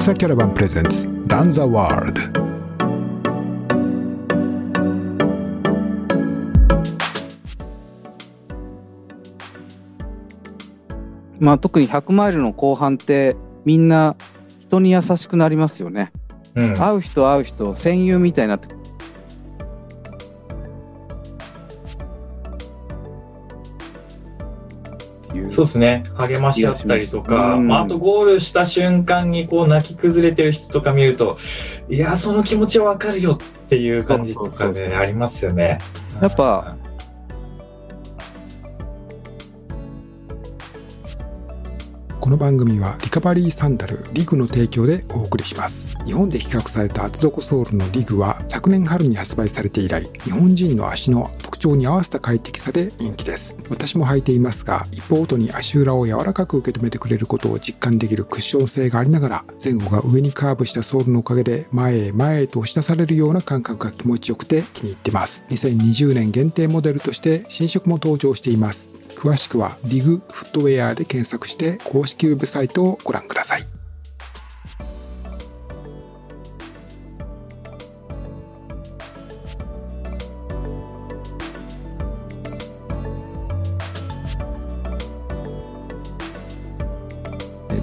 独裁キャラバンプレゼンツランザワールドまあ特に100マイルの後半ってみんな人に優しくなりますよね。うん、会う人会う人戦友みたいになっていうそうですね。励まし合ったりとか、うんまあ、あとゴールした瞬間にこう泣き崩れてる人とか見ると、いや、その気持ちはわかるよっていう感じとかね、ありますよね。やっぱこの番組はリカバリーサンダルリグの提供でお送りします。日本で比較された厚底ソールのリグは昨年春に発売されて以来日本人の足の特徴に合わせた快適さで人気です。私も履いていますが一方ごとに足裏を柔らかく受け止めてくれることを実感できるクッション性がありながら前後が上にカーブしたソールのおかげで前へ前へと押し出されるような感覚が気持ちよくて気に入ってます。2020年限定モデルとして新色も登場しています。詳しくはリグフットウェアで検索して公式ウェブサイトをご覧ください。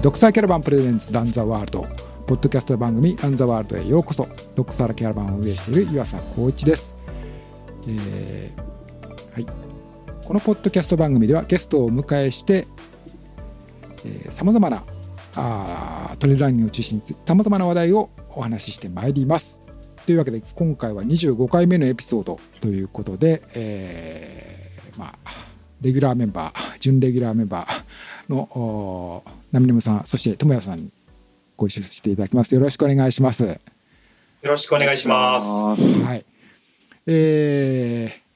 ドクサーキャラバンプレゼンツランザワールド。ポッドキャスト番組ランザワールドへようこそ。ドクサーキャラバンを運営している岩佐光一です、えーはい、このポッドキャスト番組ではゲストをお迎えしてさまざまなあートレイルランニングを中心にさまざまな話題をお話ししてまいりますというわけで今回は25回目のエピソードということで、えーまあ、レギュラーメンバー準レギュラーメンバーのナミネムさんそして智也さんにご一緒していただきますよろしくお願いします。よろしくお願いします。はい。えー、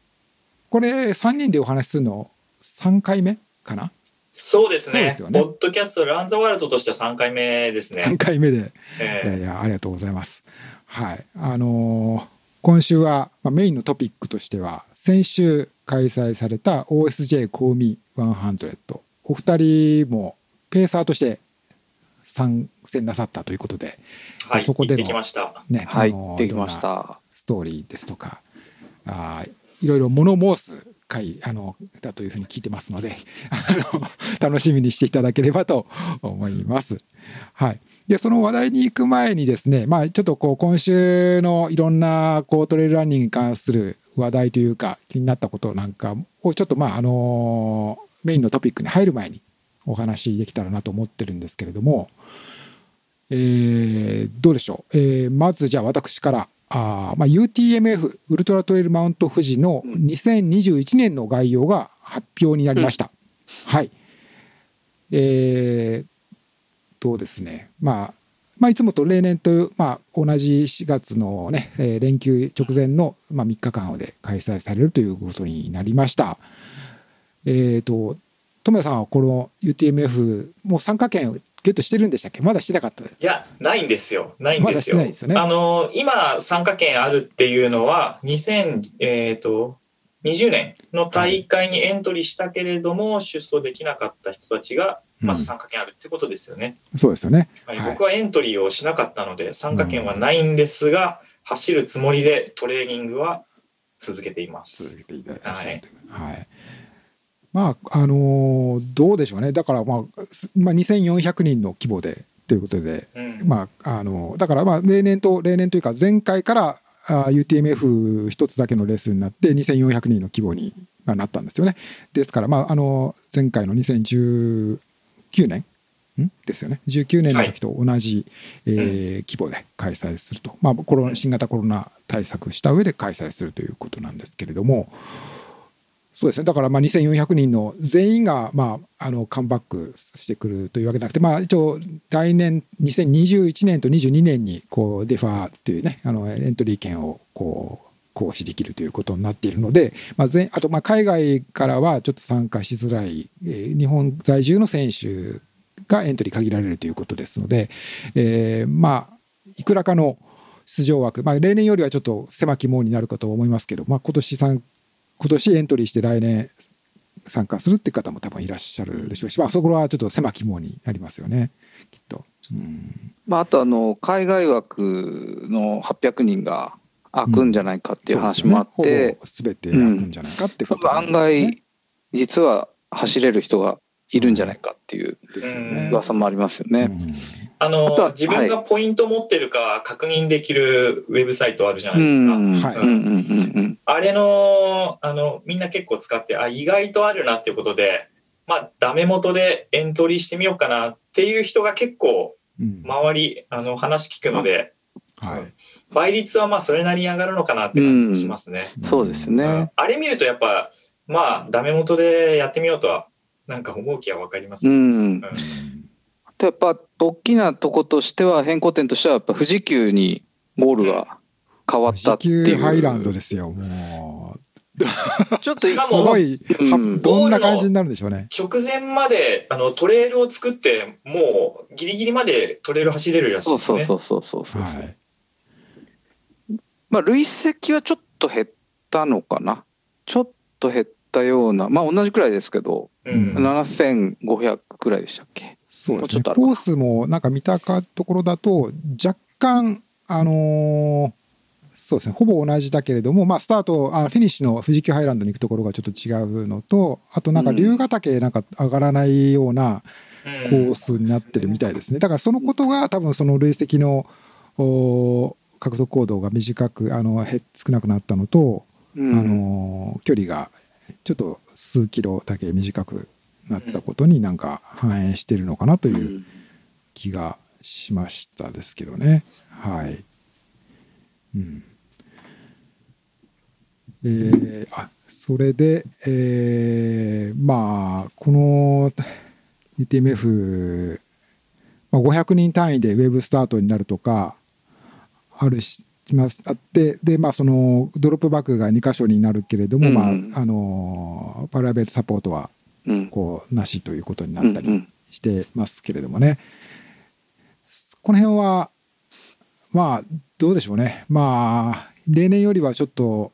これ3人でお話しするの3回目かな？そうですね。そうですよねポッドキャストランザワールドとしては3回目ですね ?3。回目で。いやいえや、ありがとうございます。はい。あのー今週は、まあ、メインのトピックとしては、先週開催された OSJ コーミ100。お二人もペーサーとして参戦なさったということで、ーはい、そこでの行ってきました。ね、はいあのーできました。ストーリーですとか、あーいろいろ物申す回あのだというふうに聞いてますので、あの楽しみにしていただければと思います。はい。で、その話題に行く前にですね、まあちょっとこう今週のいろんなこうトレイルランニングに関する話題というか気になったことなんかをちょっとまああのメインのトピックに入る前にお話できたらなと思ってるんですけれども、えーどうでしょう、えーまずじゃあ私からあー、まあ、UTMF ウルトラトレイルマウント富士の2021年の概要が発表になりました。はい。えー、とですね、まあ、まあ、いつもと例年と、まあ、同じ4月のね、えー連休直前の、まあ、3日間で開催されるということになりました。えっ、と、智也さんはこの UTMF、もう参加券ゲットしてるんでしたっけ？まだしてなかったいや、ないんですよ。ないんですよ。ますよねあの、今、参加権あるっていうのは、2000、えっ、と、20年の大会にエントリーしたけれども、出走できなかった人たちが、まず参加権あるってことですよね。そうですよね。はいはい僕はエントリーをしなかったので、参加権はないんですが、走るつもりでトレーニングは続けています。続けていただきたというはい。まああのーどうでしょうね。だから、まあすまあ、2400人の規模でということで、うん。まああのだからまあ例年と例年というか前回からあ UTMF 一つだけのレースになって2400人の規模にまあなったんですよね。ですから、まあ、あの前回の2019年ん？ですよね。19年の時と同じ、えー規模で開催すると、まあ、コロナ新型コロナ対策した上で開催するということなんですけれどもそうですね。だからまあ2400人の全員がまああのカムバックしてくるというわけじゃなくて、まあ、一応来年2021年と22年にこうデファーというねあのエントリー権をこう行使できるということになっているので、まあ、全あとまあ海外からはちょっと参加しづらい、えー日本在住の選手がエントリー限られるということですので、えーまあいくらかの出場枠、まあ、例年よりはちょっと狭き門になるかと思いますけど、まあ、今年参今年エントリーして来年参加するって方も多分いらっしゃるでしょうし、まあ、そこはちょっと狭き門になりますよねきっと。うん。まあ、あとあの海外枠の800人が開くんじゃないかっていう話もあって、すべて開くんじゃないかってことなん。案外実は走れる人がいるんじゃないかっていう。噂もありますよね。あのあとは自分がポイント持ってるか確認できるウェブサイトあるじゃないですか。あれの、あの、みんな結構使って、あ、意外とあるなっていうことで、まあ、ダメ元でエントリーしてみようかなっていう人が結構、うん周り、あの、話聞くので、はい。倍率はまあ、それなりに上がるのかなって感じもしますね。そうですうんね。あれ見るとやっぱ、まあ、ダメ元でやってみようとは、なんか思う気はわかります。うん。うんやっぱ大きなとことしては変更点としてはやっぱ富士急にゴールが変わったっていう。時給ハイランドですよ。も ちょっと すもごい、はうんどんな感じになるんでしょうね。直前まで、あの、トレイルを作って、もう、ギリギリまでトレイル走れるらしいそうですね。そうそうそうそうそう。はい。まあ累積はちょっと減ったのかな。ちょっと減ったような、まあ同じくらいですけど、うん7500くらいでしたっけ。そうですね。コースもなんか見たかところだと、若干、あのーそうですね、ほぼ同じだけれども、まあ、スタートあ、フィニッシュの富士急ハイランドに行くところがちょっと違うのと、あとなんか龍ヶ岳なんか上がらないようなコースになってるみたいですね。だからそのことが多分その累積のお獲得行動が短く、あの、へ少なくなったのと、うん。あの距離がちょっと数キロだけ短くなったことになんか反映してるのかなとういうん気がしましたですけどね。はい。うん。えーあそれで、えーまあこの UTMF、まあ、500人単位でウェブスタートになるとかあるしますあってでまあそのドロップバックが2箇所になるけれども、うんまああのプライベートサポートはうんこうなしということになったりしてますけれどもね、この辺はまあどうでしょうね。まあ例年よりはちょっと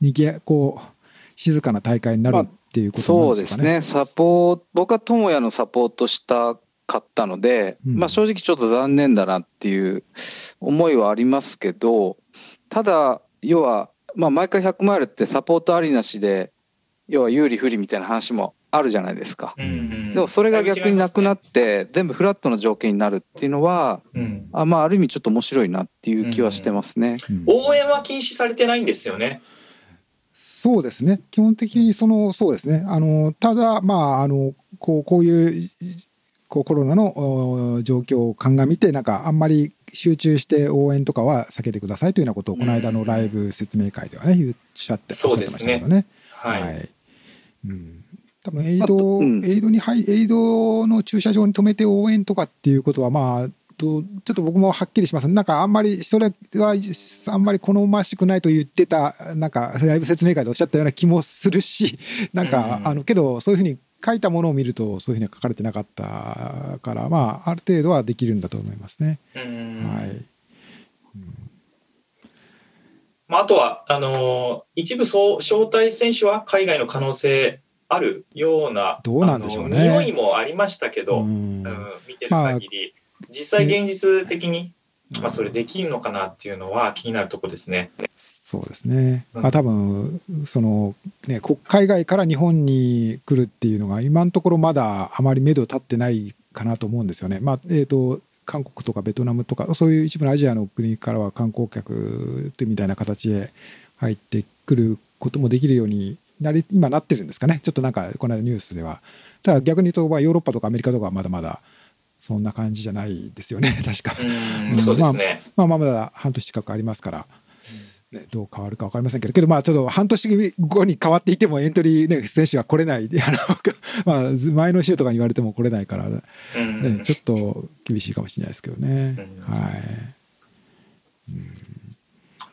にぎやこう静かな大会になるっていうことそうでなんですかね。すね、サポート、僕は智也のサポートしたかったので、うん。まあ正直ちょっと残念だなっていう思いはありますけど、ただ、要は、まあ毎回100マイルってサポートありなしで、要は有利不利みたいな話もあるじゃないですか。うんうん。でもそれが逆になくなっって、全部フラットな条件になるっていうのは、うん。あまあある意味ちょっと面白いなっていう気はしてますね。うん応援は禁止されてないんですよね。そうですね。基本的にそのそうですね。あのただまああのこうこういうこうコロナのお状況を鑑みてなんかあんまり集中して応援とかは避けてくださいというようなことをこの間のライブ説明会ではね言っしゃっておっしゃってましたけどね。はい。うん、多分エイド、うん。エイドに入エイドの駐車場に止めて応援とかっていうことはまあとちょっと僕もはっきりします。なんかあんまりそれはあんまり好ましくないと言ってたなんかライブ説明会でおっしゃったような気もするし なんか、うんあのけどそういうふうに書いたものを見るとそういうふうには書かれてなかったからまあある程度はできるんだと思いますね。うん。はいまあ、あとは、あのー一部そう招待選手は海外の可能性あるような、どうなんでしょうね。匂いもありましたけど、ううんん見てる限り、実際現実的に、まあ、それできるのかなっていうのは気になるところですね。そうですね、うん。まあ多分そのね国海外から日本に来るっていうのが今のところまだあまり目処立ってないかなと思うんですよね。まあえー、と韓国とかベトナムとかそういう一部のアジアの国からは観光客ってみたいな形で入ってくることもできるようになり今なってるんですかね。ちょっとなんかこの間ニュースでは。ただ逆に言うとまあヨーロッパとかアメリカとかはまだまだそんな感じじゃないですよね。確か。うん、そうですね。まあまあまだ半年近くありますから、ね、どう変わるか分かりませんけど、けどまあちょっと半年後に変わっていてもエントリー、ね、選手が来れない、あのまあ前の週とかに言われても来れないから、ねうん。ちょっと厳しいかもしれないですけどね。うん。はい。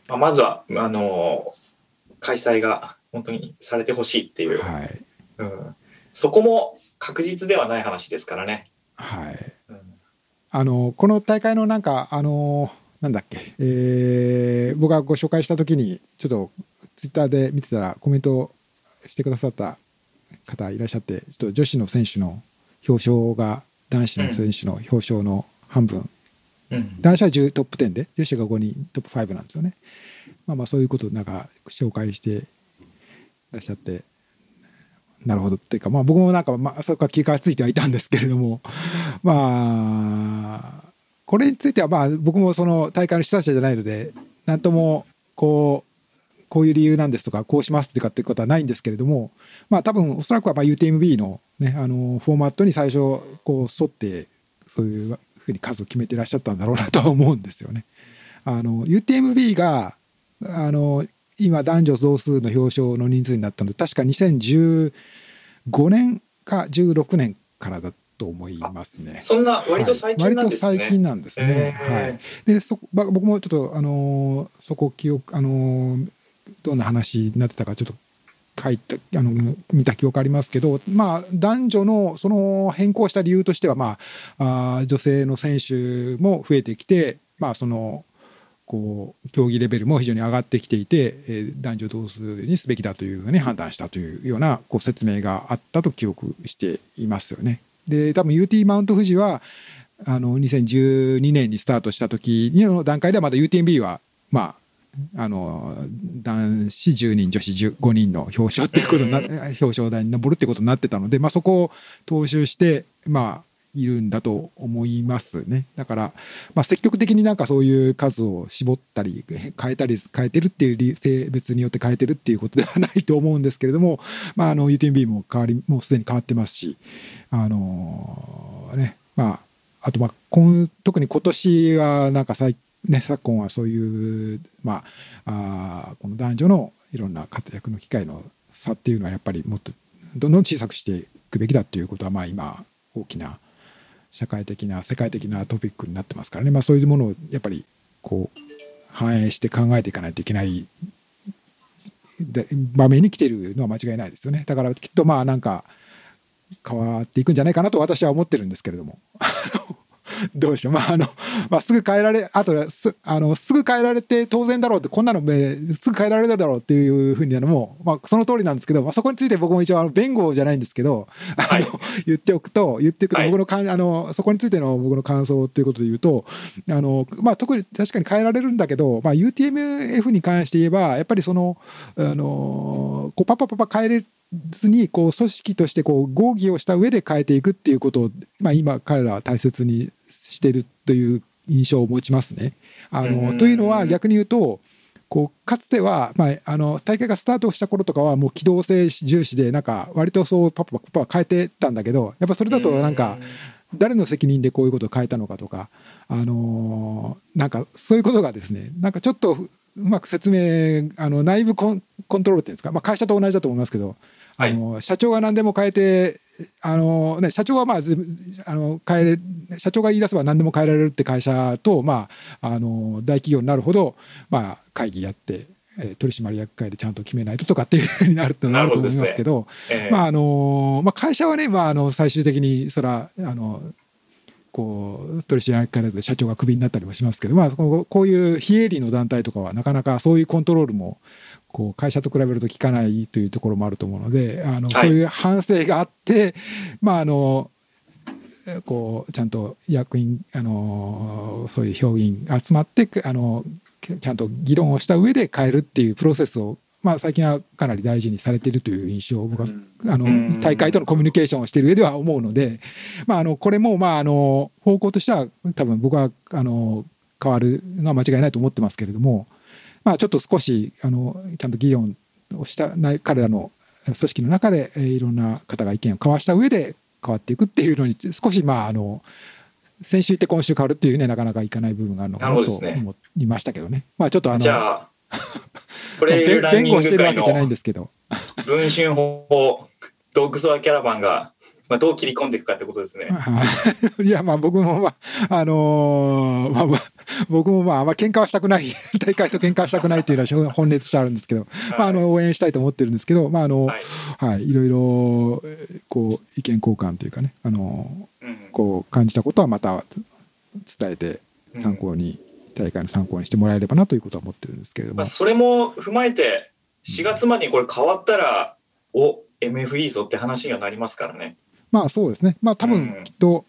まあ、まずは、あのー開催が本当にされてほしいっていう、はい。うん、そこも確実ではない話ですからね。はい。うん。あのこの大会のなんか、あのなんだっけ、えー僕がご紹介したときに、ちょっとツイッターで見てたら、コメントしてくださった方いらっしゃって、ちょっと女子の選手の表彰が男子の選手の表彰の半分、うん。男子は10トップ10で女子が5人トップ5なんですよね。まあまあそういうことをなんか紹介していらっしゃって。なるほど。っていうかまあ僕もなんかまあそこは気がついてはいたんですけれども。まあこれについてはまあ僕もその大会の主催者じゃないのでなんともこうこういう理由なんですとかこうしますっていうかっていうことはないんですけれどもまあ多分おそらくはまあ UTMB のねあのフォーマットに最初こう沿ってそういうふうに数を決めてらっしゃったんだろうなとは思うんですよね。あの UTMB があの今男女同数の表彰の人数になったので確か2015年か16年からだっと思いますね。そんな割と最近なんですね。はい割と最近なんですね。はい。でそば僕もちょっとあのーそこ記憶あのーどんな話になってたかちょっと書いたあの見た記憶ありますけど、まあ男女のその変更した理由としてはまああー女性の選手も増えてきて、まあそのこう競技レベルも非常に上がってきていて、えー男女同数にすべきだというふうに判断したというようなこう説明があったと記憶していますよね。で多分 UT マウント富士はあの2012年にスタートした時の段階ではまだ UTMB はまああの男子10人女子15人の表彰っていうことにな表彰台に上るってことになってたので、まあ、そこを踏襲してまあいるんだと思いますね。だから、まあ、積極的になんかそういう数を絞ったり変えたり変えてるっていう理性別によって変えてるっていうことではないと思うんですけれども、まあ、あの UTMB も変わりもうすでに変わってますしあのねまああとまあ今特に今年はなんか最ね、昨今はそういう、まあ、あこの男女のいろんな活躍の機会の差っていうのはやっぱりもっとどんどん小さくしていくべきだっていうことはまあ今大きな社会的な世界的なトピックになってますからね、まあ、そういうものをやっぱりこう反映して考えていかないといけない場面に来ているのは間違いないですよね。だからきっとまあなんか変わっていくんじゃないかなと私は思ってるんですけれども。どうでしょう、まああのまあ、すぐ変えられあとすあのすぐ変えられて当然だろうってこんなのえーすぐ変えられるだろうっていうふうになるのも、まあ、その通りなんですけど、まあ、そこについて僕も一応あの弁護じゃないんですけど、あの言っておくと言っておくとはい。僕のかん、あのそこについての僕の感想ということで言うとあの、まあ、特に確かに変えられるんだけど、まあ、UTMF に関して言えばやっぱりそのあのこうパパパパ変えれずにこう組織としてこう合議をした上で変えていくっていうことを、まあ、今彼らは大切にしてるという印象を持ちますね。あうんのというのは逆に言うとこうかつては、まあ、あの大会がスタートした頃とかはもう機動性重視でなんか割とそうパパパパパ変えてたんだけどやっぱそれだとなんか誰の責任でこういうことを変えたのかとか、あのーなんかそういうことがですねなんかちょっとうまく説明あの内部コンコントロールっていうんですか、まあ、会社と同じだと思いますけど、あの社長が何でも変えてあの、ね、社長はまあずあの変えれ社長が言い出せば何でも変えられるって会社と、まあ、あの大企業になるほど、まあ、会議やって。えー取締役会でちゃんと決めないととかっていうふうになるとなると思いますけど、えーまああのまあ、会社はね、まあ、あの最終的にそらあのこう取締役会で社長がクビになったりもしますけど、まあ、こういう非営利の団体とかはなかなかそういうコントロールもこう会社と比べると効かないというところもあると思うのであの、はい。そういう反省があって、まああのこうちゃんと役員あのそういう評議員集まってあのちゃんと議論をした上で変えるっていうプロセスを、まあ、最近はかなり大事にされているという印象を僕は、あのうん。大会とのコミュニケーションをしている上では思うので、まあ、あのこれもまああの方向としては多分僕はあの変わるのは間違いないと思ってますけれども、まあ、ちょっと少しあのちゃんと議論をしたない彼らの組織の中で、えーいろんな方が意見を交わした上で変わっていくっていうのに少しまああの先週行って今週変わるっていうねなかなかいかない部分があるのかなと思いましたけどね。まあちょっとあのじゃあ、トまあべレイルラン弁護してるわけじゃないんのですけど。文春法、ドッグソアキャラバンが、まあ、どう切り込んでいくかってことですね。いやまあ僕もまああのーまあまあ 僕もまああんまり喧嘩はしたくない。大会と喧嘩はしたくないっていうのは 本音としてあるんですけど、まああの応援したいと思ってるんですけどまああのはい。はいいろいろえーこう意見交換というかねあのうんこう感じたことはまた伝えて参考に、大会の参考にしてもらえればなということは思ってるんですけれど。も、まあ、それも踏まえて、4月までにこれ変わったら、お、MF いいぞって話にはなりますからね。まあそうですね。まあ多うん。分きっと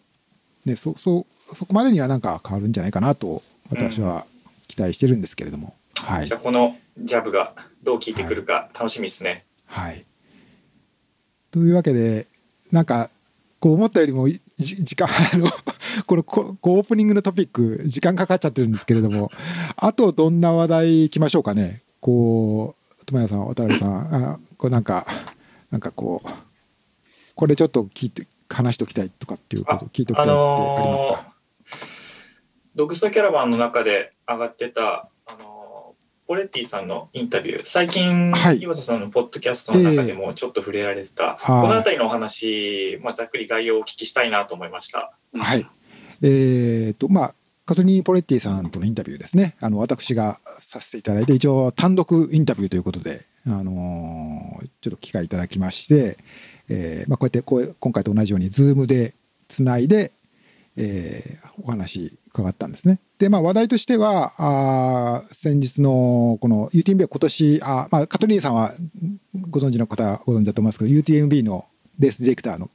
ね、そ、そ、そこまでにはなんか変わるんじゃないかなと、私は期待してるんですけれども。はいじゃ。あこのジャブがどう効いてくるか楽しみですね。はい。というわけで、なんか、こう思ったよりも、時間、あの、このこオープニングのトピック、時間かかっちゃってるんですけれども、あとどんな話題いきましょうかね。こう、友谷さん、渡辺さん、あこうなんか、なんかこう、これちょっと聞いて、話しておきたいとかっていうこと聞いておきたいってありますか、ドグストキャラバンの中で上がってた、あのポレッティさんのインタビュー、最近、はい岩佐さんのポッドキャストの中でもちょっと触れられてた、はいこの辺りのお話、まあ、ざっくり概要をお聞きしたいなと思いました。はい。えっ、と、まあ、カトリー・ポレッティさんとのインタビューですね。あの、私がさせていただいて、一応単独インタビューということで、あのーちょっと機会いただきまして、えーまあ、こうやってこう、今回と同じように、ズームでつないで、えーお話伺ったんですね。で、まあ、話題としては、あ先日のこの UTMB は今年、あまあ、カトリーンさんはご存知の方はご存知だと思いますけど、UTMB のレースディレクターの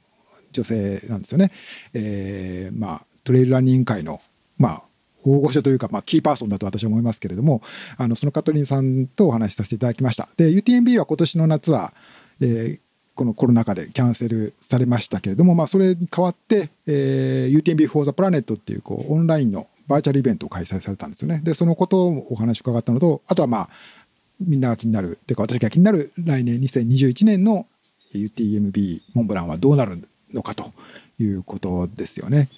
女性なんですよね。えーまあ、トレイルランニング界の、まあ、大御所というか、まあ、キーパーソンだと私は思いますけれども、あのそのカトリンさんとお話しさせていただきました。で、UTMB は今年の夏は、えーこのコロナ禍でキャンセルされましたけれども、まあ、それに代わって、えー UTMB for the Planet っていうこうオンラインのバーチャルイベントを開催されたんですよね。で、そのことをお話伺ったのと、あとはまあ、みんなが気になる、というか私が気になる来年2021年の UTMB モンブランはどうなるのかということですよね。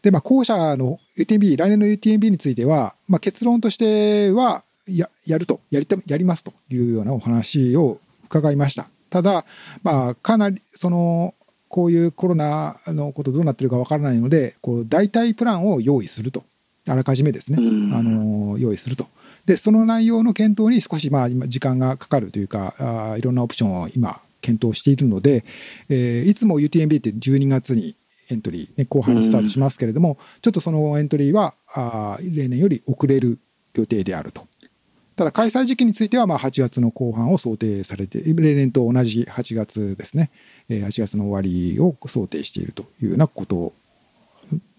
で、まあ、後者の UTMB、来年の UTMB については、まあ、結論としてはや、やると、やりたやりますというようなお話を伺いました。ただ、まあ、かなり、その、こういうコロナのことどうなってるかわからないので、こう、代替プランを用意すると。あらかじめですね。うんあの、用意すると。で、その内容の検討に少し、まあ、今、時間がかかるというか、あーいろんなオプションを今、検討しているので、えーいつも UTMB って12月にエントリー、ね、後半にスタートしますけれども、ちょっとそのエントリーはあー例年より遅れる予定であると。ただ開催時期についてはまあ8月の後半を想定されて、例年と同じ8月ですね、えー8月の終わりを想定しているというようなこと。を、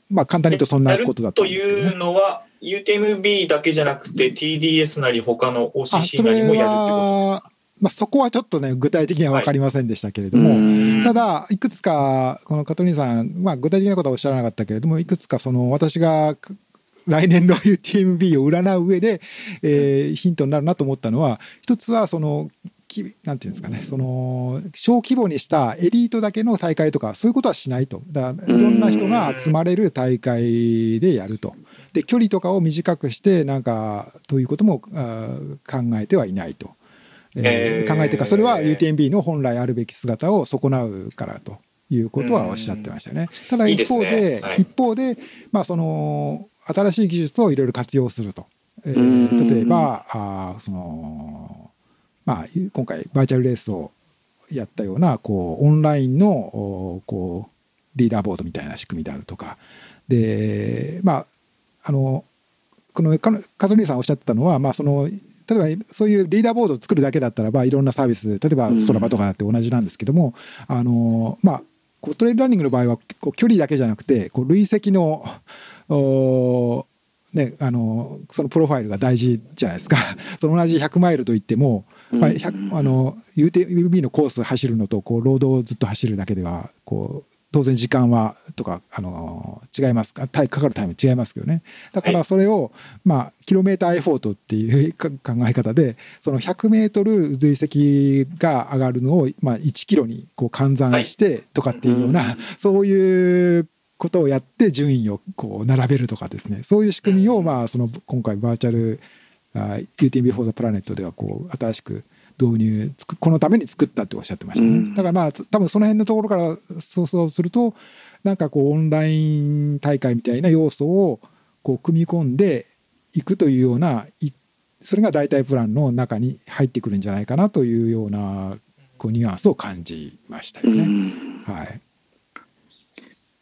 まあ簡単に言うとそんなことだとね。いうのは、UTMB だけじゃなくて TDS なり他の OCC なりもやるってことですか？まあ、そこはちょっとね、具体的には分かりませんでしたけれども、うん。ただ、いくつか、このカトリンさん、まあ、具体的なことはおっしゃらなかったけれども、いくつか、その、私が来年の UTMB を占う上で、えーヒントになるなと思ったのは、一つは、その、きなんていうんですかね、その、小規模にしたエリートだけの大会とか、そういうことはしないと。だいろんな人が集まれる大会でやると。で、距離とかを短くして、なんか、ということも考えてはいないと。えーえー考えてか、それは UTMB の本来あるべき姿を損なうからということはおっしゃってましたね。ただ一方で、ねはい一方で、まあ、その、新しい技術をいろいろ活用すると。えーうん例えば、あーその、まあ、今回バーチャルレースをやったような、こう、オンラインの、おこう、リーダーボードみたいな仕組みであるとか。で、まあ、あの、このカカトリーンさんおっしゃってたのは、まあ、その、例えばそういうリーダーボードを作るだけだったらばいろんなサービス例えばストラバとかだって同じなんですけども、あのまあトレイルランニングの場合はこう距離だけじゃなくてこう累積のおね、あのそのプロファイルが大事じゃないですか。その同じ100マイルといっても、まあ、100あの UTMB のコース走るのとこうロードをずっと走るだけではこう当然時間はとかあの違いますかかかるタイム違いますけどね。だからそれを、まあキロメーターエフォートっていう か考え方でその100メートル累積が上がるのを、まあ、1キロにこう換算してとかっていうような、はいそういうことをやって順位をこう並べるとかですね。そういう仕組みを、まあ、その今回バーチャルあ UTMB for the Planet ではこう新しく導入このために作ったっておっしゃってましたね、うん。だからまあつ多分その辺のところから想像するとなんかこうオンライン大会みたいな要素をこう組み込んでいくというようないそれが代替プランの中に入ってくるんじゃないかなというようなこうニュアンスを感じましたよね。はい。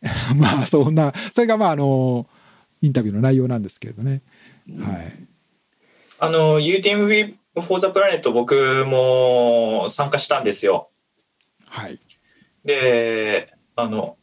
まあそんなそれがまああのインタビューの内容なんですけれどね。はい。あの、UTMB for the Planet 僕も参加したんですよ。はい。で、あの、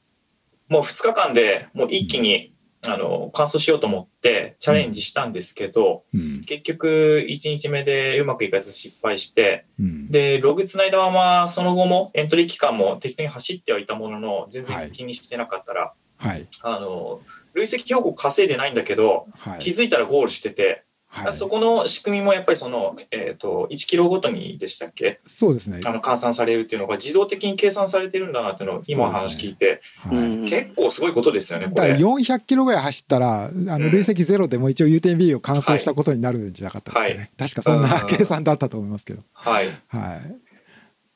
もう2日間でもう一気に、あの、完走しようと思ってチャレンジしたんですけど、うん。結局1日目でうまくいかず失敗して、うん。で、ログつないだままその後もエントリー期間も適当に走ってはいたものの、全はい。然気にしてなかったら、はい。あの、累積標高稼いでないんだけど、はい。気づいたらゴールしてて、はいそこの仕組みもやっぱりその、えっ、と、1キロごとにでしたっけ？そうですねあの、換算されるっていうのが自動的に計算されてるんだなっていうのを今話聞いて、はいうん結構すごいことですよね、こだかられ。400キロぐらい走ったら、あのうん累積ゼロでも一応 UTMB を完走したことになるんじゃなかったですかね。はい確かそんなうん計算だったと思いますけど。はい。はい。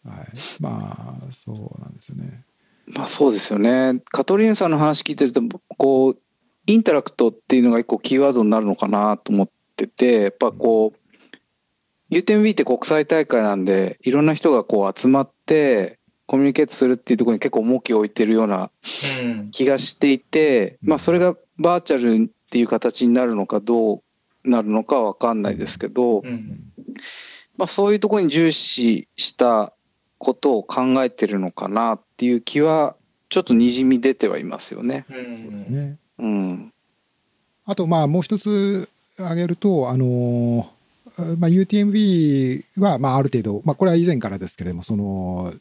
はい。まあ、そうなんですよね。まあそうですよね。カトリーヌさんの話聞いてると、こう、インタラクトっていうのが一個キーワードになるのかなと思ってて、やっぱこう、UTMB って国際大会なんで、いろんな人がこう集まって、コミュニケートするっていうところに結構重きを置いてるようなうん。気がしていて、うんまあそれがバーチャルっていう形になるのかどうなるのかは分かんないですけど、うん。まあそういうところに重視したことを考えてるのかなっていう気はちょっとにじみ出てはいますよね。うそうですん。ね。うん。あと、まあ、もう一つ挙げると、あのまあ、UTMB は、まあ、ある程度、まあ、これは以前からですけれども、その、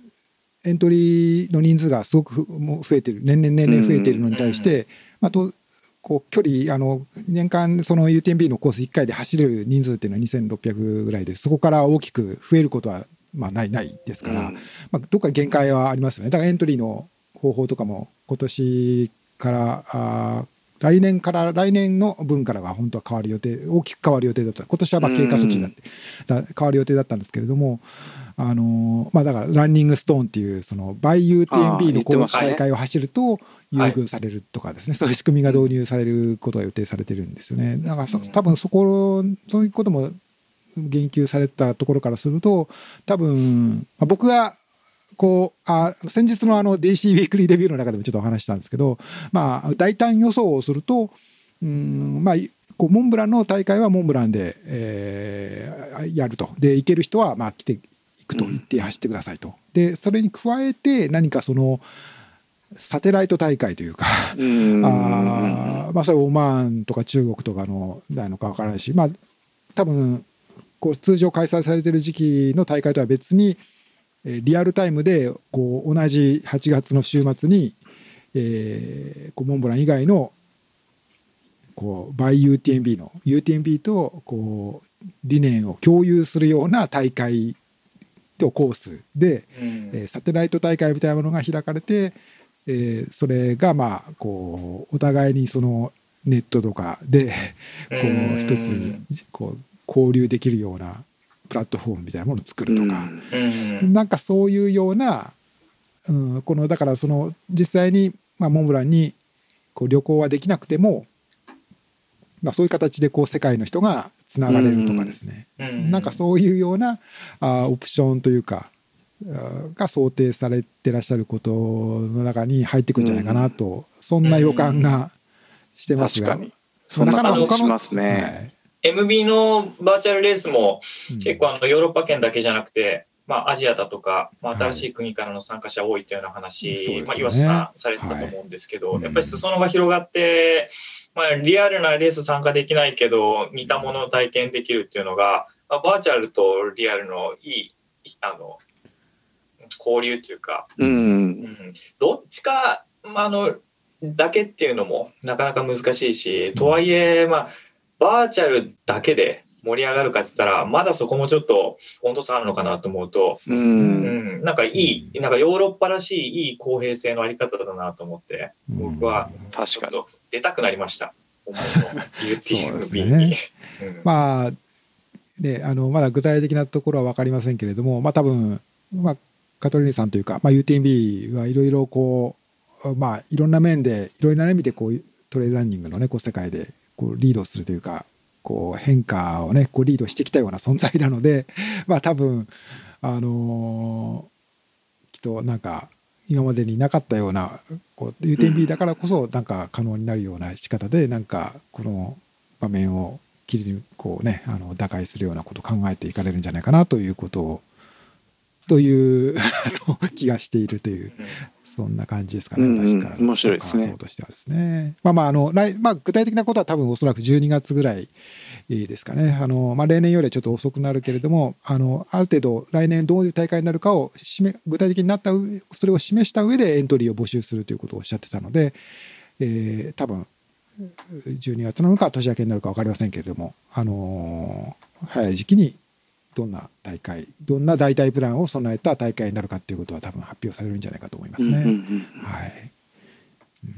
エントリーの人数がすごくふもう増えてる、年々年々増えているのに対して、まあ、とこう距離、あの年間、その UTMB のコース1回で走れる人数っていうのは2600ぐらいで、そこから大きく増えることは、まあ、ないないですから、まあ、どっか限界はありますよね。だからエントリーの方法とかも今年からあー来年から来年の分からは本当は変わる予定大きく変わる予定だった。今年はまあ経過措置だって、だ変わる予定だったんですけれどもあのーまあだからランニングストーンっていうそのバイ UTMB のコース大会を走ると優遇されるとかですね、そういう仕組みが導入されることが予定されてるんですよね。だからそ多分そこそういうことも言及されたところからすると多分、まあ、僕がこうあ先日のあの DC ウィークリーレビューの中でもちょっとお話ししたんですけど、まあ、大胆予想をするとうん、まあ、こうモンブランの大会はモンブランで、えーやるとで行ける人はまあ来ていくと言って走ってくださいと。でそれに加えて何かそのサテライト大会というかうんあーまあそれオマーンとか中国とかのなのかわからないしまあ多分こう通常開催されてる時期の大会とは別にえーリアルタイムでこう同じ8月の週末に、えーこうモンブラン以外のこうバイ UTMB の UTMB とこう理念を共有するような大会とコースで、うん。えーサテライト大会みたいなものが開かれて、えーそれがまあこうお互いにそのネットとかでこうん。う一つにこう交流できるようなプラットフォームみたいなものを作るとか、うん。なんかそういうような、うん、このだからその実際に、まあ、モンブランにこう旅行はできなくても、まあ、そういう形でこう世界の人がつながれるとかですね、うん。なんかそういうようなあオプションというかあが想定されてらっしゃることの中に入ってくるんじゃないかなと、そんな予感がしてますが、確かに。そんな感じしますね。MB のバーチャルレースもはい結構あのヨーロッパ圏だけじゃなくて、まあ、アジアだとか、まあ、はい。新しい国からの参加者多いというような話、そうですよね。まあ、岩瀬さんされてたと思うんですけど、はい。やっぱり裾野が広がって、まあ、リアルなレース参加できないけど似たものを体験できるっていうのが、まあ、バーチャルとリアルのいいあの交流というか、うん。うん。どっちか、まあ、あのだけっていうのもなかなか難しいし、とはいえ、まあ、バーチャルだけで盛り上がるかって言ったら、まだそこもちょっと温度差あるのかなと思うと、う。うんん、なんかいい、なんかヨーロッパらしいいい公平性のあり方だなと思って、うん僕はち確かに。ょっと出たくなりました。UTMB に。うんまあね、あのまだ具体的なところは分かりませんけれども、まあ、多分、まあ、カトリーヌさんというか、まあ、UTMB はいろいろこう、まあ、いろんな面でいろいろな意味でこうトレイルランニングの、ね、こう世界でこうリードするというかこう変化を、ね、こうリードしてきたような存在なので、まあ、多分あのきっとなんか今までになかったようなこう UTMB だからこそなんか可能になるような仕方でなんかこの場面を切りこうねあの打開するようなことを考えていかれるんじゃないかなということをという 気がしているという。そんな感じですかね、うんうん私からの面白いですね感想としてはですね。まあまあ、あの、来、まあ、具体的なことは多分おそらく12月ぐらいですかね。あの、まあ、例年よりはちょっと遅くなるけれども、あの、ある程度来年どういう大会になるかを示め、具体的になった上、それを示した上でエントリーを募集するということをおっしゃってたので、えー多分、12月なのか年明けになるか分かりませんけれども、あのー早い時期にどんな大会どんな代替プランを備えた大会になるかっていうことは多分発表されるんじゃないかと思いますね。うんうんうんはい、うん。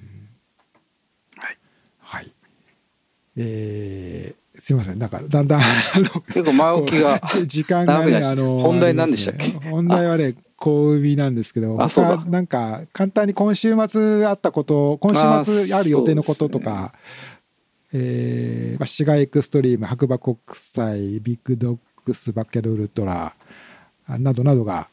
はい。はい。えーすいません。なんかだんだん結構前置きが時間がねあの本題何でしたっけ？本題はね小海なんですけど他なんか簡単に今週末あったこと今週末ある予定のこととか、えーまあ、シガエクストリーム白馬国際ビッグドッグスバッケドウルトラあなどなどが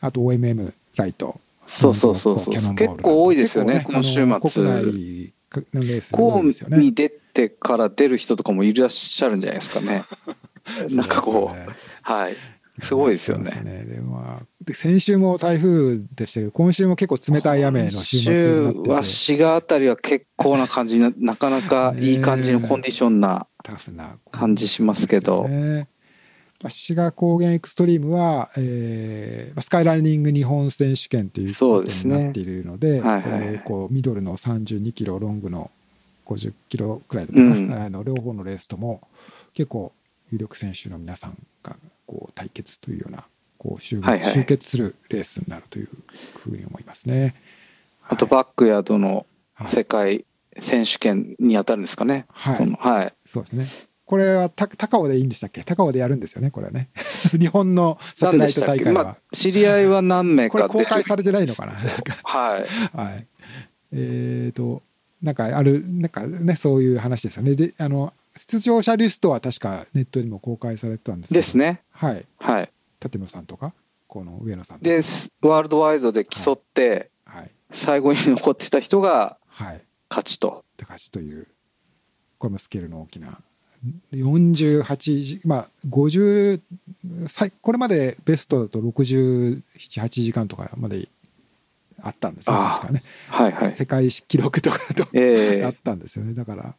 あと OMM ライト。そうそうそうそう。結構多いですよね結構今週末。国内のレースこ多いですよね。うに出てから出る人とかもいらっしゃるんじゃないですかね。なんかこそうはい。すごいですよそうね。でまあ、で先週も台風でしたけど今週も結構冷たい雨の週末になってて。週は滋賀あたりは結構な感じな、なかなかいい感じのコンディションな感じしますけど。ねまあ滋賀高原エクストリームは、えーまあスカイランニング日本選手権ということそうですねになっているのでミドルの32キロロングの50キロくらいだったかな、うんあの両方のレースとも結構有力選手の皆さんがこう対決というようなこう集,、はいはい集結するレースになるというふうに思いますね。あとバックヤードのはい世界選手権に当たるんですかね。はいはい。そうですね。これはた高尾でいいんでしたっけ？高尾でやるんですよねこれはね。日本のサテライト大会は、まあ、知り合いは何名これか。公開されてないのかな？はい。はい。えー、となんかあるなんかねそういう話ですよね。であの出場者リストは確かネットにも公開されてたんですですね。はい。はい。立野さんとか？この上野さんで、ワールドワイドで競って、はい。最後に残ってた人がはい。勝ちと。高橋というこれもスケールの大きな48時まあ50最これまでベストだと678時間とかまであったんですよ確かね、はいはい。世界記録とかだとええ。あったんですよね。だから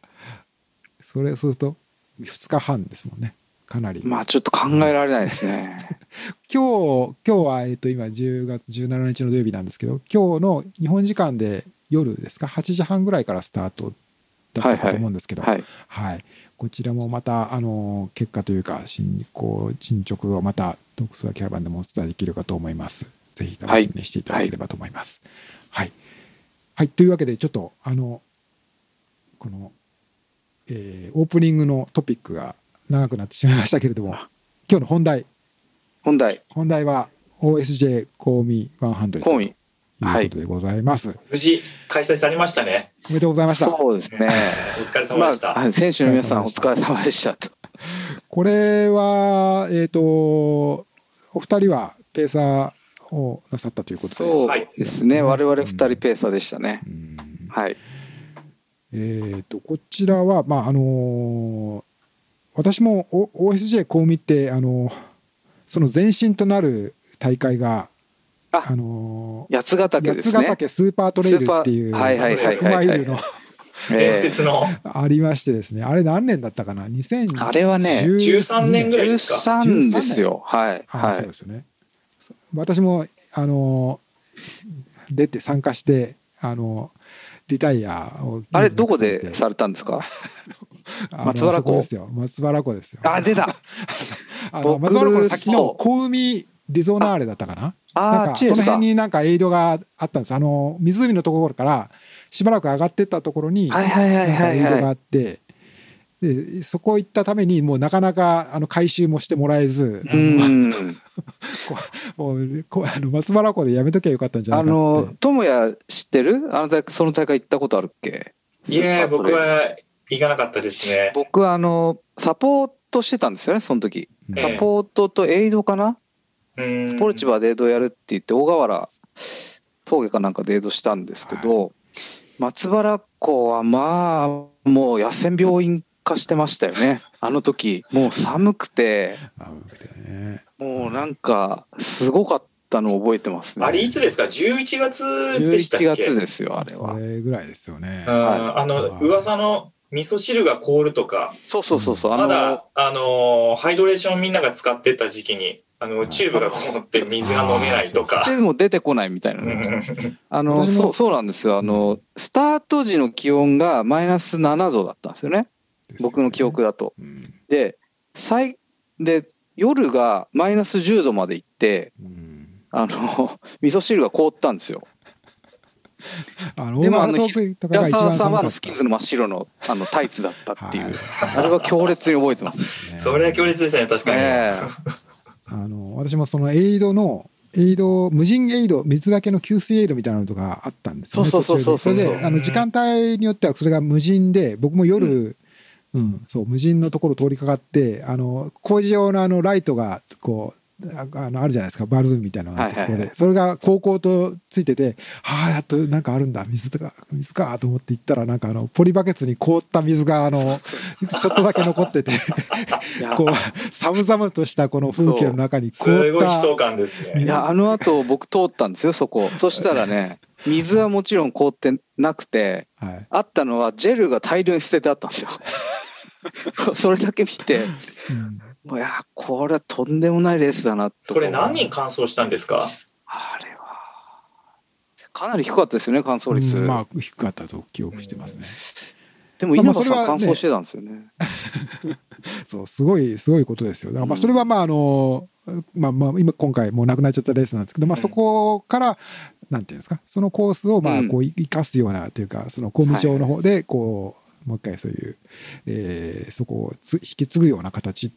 それそうすると2日半ですもんね。かなり、まあちょっと考えられないですね。今日今日は、えっと今10月17日の土曜日なんですけど今日の日本時間で夜ですか？8時半ぐらいからスタートだったかと思うんですけど、はい。はい、こちらもまたあの結果というか進行進捗をまたドクスワキャラバンでもお伝えできるかと思います。ぜひ楽しみにしていただければと思います。はい、はい。というわけでちょっとあのこの、えーオープニングのトピックが長くなってしまいましたけれども今日の本題。本題、本題は OSJ コーミ100コーミ。ということでございます。無事開催されましたね。おめでとうございました。そうですね。お疲れ様までした。あ、はい選手の皆さんお疲れ様でしたと。これは、えっ、と、お二人はペーサーをなさったということで。そうはいですね。我々二人ペーサーでしたね。うんはい。えっ、と、こちらは、まあ、あのー私もお OSJ コウミって、あのーその前身となる大会が、ああのー八ヶ岳ですね。八ヶ岳スーパートレイルっていうはいはいはいはい100マイルの伝え説のありましてですねあれ何年だったかな？2010えあれはね、13年十ぐらいですか？三ですよ。はい。あはい。そうですよね。私もあの出て参加してあのリタイアをあれ、どこでされたんですか？松原湖？ですよ松原湖ですよ。あ、出た。あの僕松原湖の先の小海リゾナーレだったかな？あー、なんかその。辺になんかエイドがあったんです。あの湖のところからしばらく上がってったところにはいはいはいなんかエイドがあって。でそこ行ったためにもうなかなかあの回収もしてもらえず、い。うん。もうこあの松原湖でやめときゃよかったんじゃないあかっての、智也知ってる？あの大会、その大会行ったことあるっけ？いえ、僕は行かなかったですね。僕はあの、サポートしてたんですよね、その時。サポートとエイドかな？ススポルチバーでエイドやるって言って、大河原峠かなんかでエイドしたんですけど、松原湖はまあ、もう野戦病院化してましたよね。あの時、もう寒くて、ねもうなんか、すごかったのを覚えてますね。あれいつですか ?11 月でしたっ11け月ですよ、あれはそ。れぐらいですよね。うんはあの、噂の味噌汁が凍るとか、そうそうそうそう。まだ、あの、ハイドレーションみんなが使ってた時期に、あの、はいチューブが凍って水が飲めないとか。でも出てこないみたいなうね。んあの、そう、そうなんですよ。あの、スタート時の気温がマイナス7度だったんですよね。僕の記憶だと。うん。で、最、で、夜がマイナス10度まで行って、うんあの、味噌汁が凍ったんですよ。あの、でもあの平沢さんはスキフの真っ白のあのタイツだったっていう、はいあれは強烈に覚えてます。ねそれは強烈ですね、確かに。えあの私もそのエイドのエイド無人エイド水だけの給水エイドみたいなのとかあったんですよねそうそうそうそうそれであの時間帯によってはそれが無人で僕も夜、うんそう無人のところ通りかかってあの工事用のあのライトがこうああのあるじゃないですか。バルーンみたいなのがあって、はいはいはい。そこで。それが高校とついててはあやっとなんかあるんだ。水とか水かと思って行ったらなんかあのポリバケツに凍った水があのちょっとだけ残ってて。こう寒々としたこの風景の中にす凍った。ごい悲壮感ですね。いやあの後僕通ったんですよそこ。そしたらね水はもちろん凍ってなくてはい。あったのはジェルが大量に捨ててあったんですよ。それだけ見て。うんいやこれはとんでもないレースだなとそれ何人完走したんですか？あれはかなり低かったですよね乾燥率、うんまあ低かったと記憶してますね。でも稲葉さんまあまあそれはね乾燥してたんですよね。そうすごいすごいことですよ。だからまあうんそれはまああのまあまあ今今回もうなくなっちゃったレースなんですけど、まあうんそこからなんていうんですか？そのコースをまあうん。こう生かすようなというかその公務場の方でこうもう一回そういうえーそこをつ引き継ぐような形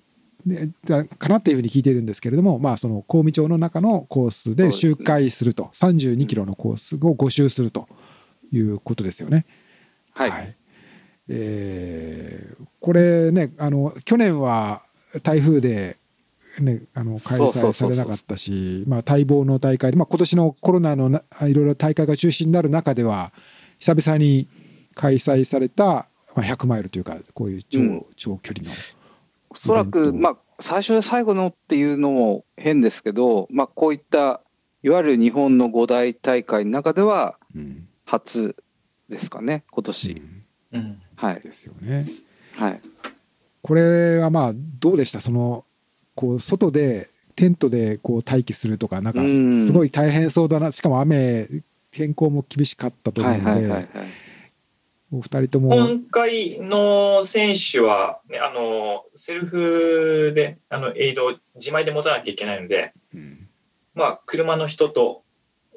でだかなっていうふうに聞いているんですけれども、まあその公務町の中のコースで周回すると。32キロのコースを5周するということですよね。はい、えーこれねあの去年は台風で、ね、あの開催されなかったしまあ待望の大会で、まあ、今年のコロナのないろいろ大会が中止になる中では久々に開催された、まあ、100マイルというかこういう超,、うん。長距離のおそらくまあ最初で最後のっていうのも変ですけど、まあ、こういったいわゆる日本の五大大会の中ではうん。初ですかね今年、うん。うん。はい。ですよね。はい。これはまあどうでした？そのこう外でテントでこう待機するとかなんかうん。すごい大変そうだな。しかも雨天候も厳しかったと思はいうので。はいはいはいお二人とも。今回の選手は、ね、あの、セルフで、あの、エイドを自前で持たなきゃいけないので、うん。まあ、車の人と、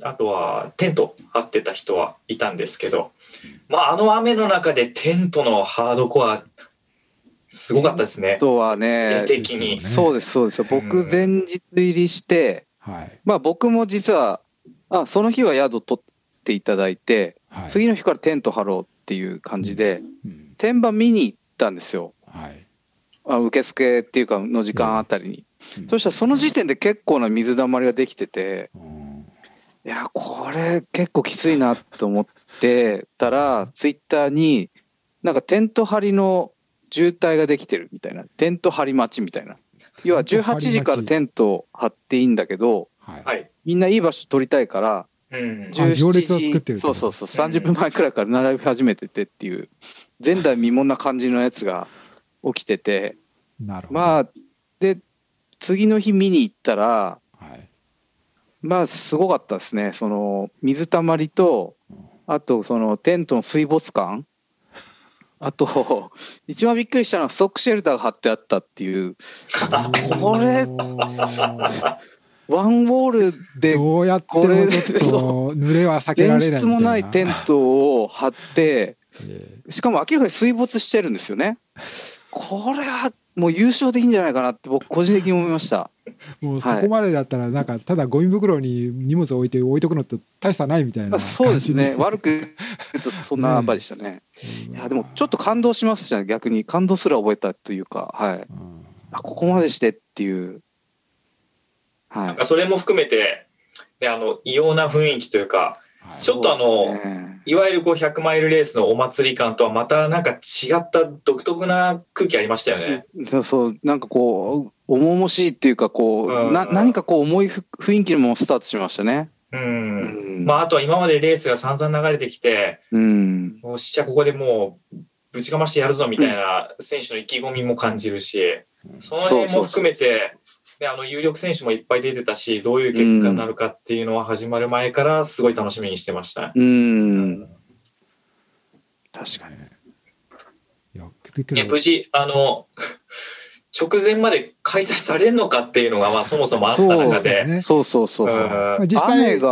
あとはテント張ってた人はいたんですけど、まあ、あの雨の中でテントのハードコア、すごかったですね。あ。とはね絵的に。そうですそうです。僕うん。前日入りしてはい。まあ僕も実はあその日は宿取っていただいてはい。次の日からテント張ろうっていう感じでうん。天板見に行ったんですよ。はい。あ受付っていうかの時間あたりに、うん。そしたらその時点で結構な水だまりができててうん。いやこれ結構きついなと思ってたらツイッターになんかテント張りの渋滞ができてるみたいな。テント張り待ちみたいな。要は18時からテントを張っていいんだけどはい。はい。みんないい場所取りたいからうん。あ行列を作ってるってそうそうそう。30分前くらいから並び始めててっていう。前代未聞な感じのやつが起きてて。なるほど。まあで次の日見に行ったらはい。まあすごかったですね。その水たまりとあとそのテントの水没感。あと一番びっくりしたのはストックシェルターが張ってあったっていう。これワンウォールでどうやってもこれちょっと濡れは避けら電れない 出もないテントを張ってえしかも明らかに水没してるんですよね。これはもう優勝でいいんじゃないかなって僕個人的に思いました。えもうそこまでだったらなんかただゴミ袋に荷物を置いて置いとくのって大差ないみたいなあそうですね。悪く言うとそんな場でしたね。うん。いやでもちょっと感動しましたね逆に感動すら覚えたというか。はい。うん。あここまでしてっていうはいなんかそれも含めて、ね、あの、異様な雰囲気というか、はいちょっとあの、ねいわゆるこう100マイルレースのお祭り感とはまたなんか違った独特な空気ありましたよね。そうそう、なんかこう、重々しいっていうか、こう、うんな何かこう、重いふ雰囲気のままスタートしましたね。う。うんん。まあ、あとは今までレースが散々流れてきて、うん。もうしちゃここでもうぶちかましてやるぞみたいな選手の意気込みも感じるし、その辺も含めて、ね、あの有力選手もいっぱい出てたし、どういう結果になるかっていうのは始まる前からすごい楽しみにしてました。うん。確かに。いやけけどね無事、あの、直前まで開催されるのかっていうのが、まあそもそもあった中で、ねそうそうそうそう。うんまあ実際雨が、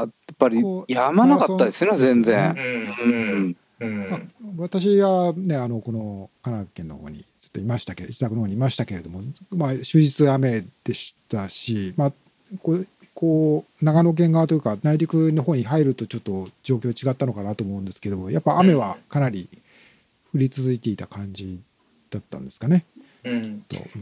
やっぱりやまなかったですね、全然。うん、うん、うん。私はねあのこの神奈川県の方にといましたけど自宅の方にいましたけれども、まあ、終日雨でしたし、まあ、こうこう長野県側というか内陸の方に入るとちょっと状況違ったのかなと思うんですけどもやっぱ雨はかなり降り続いていた感じだったんですかね。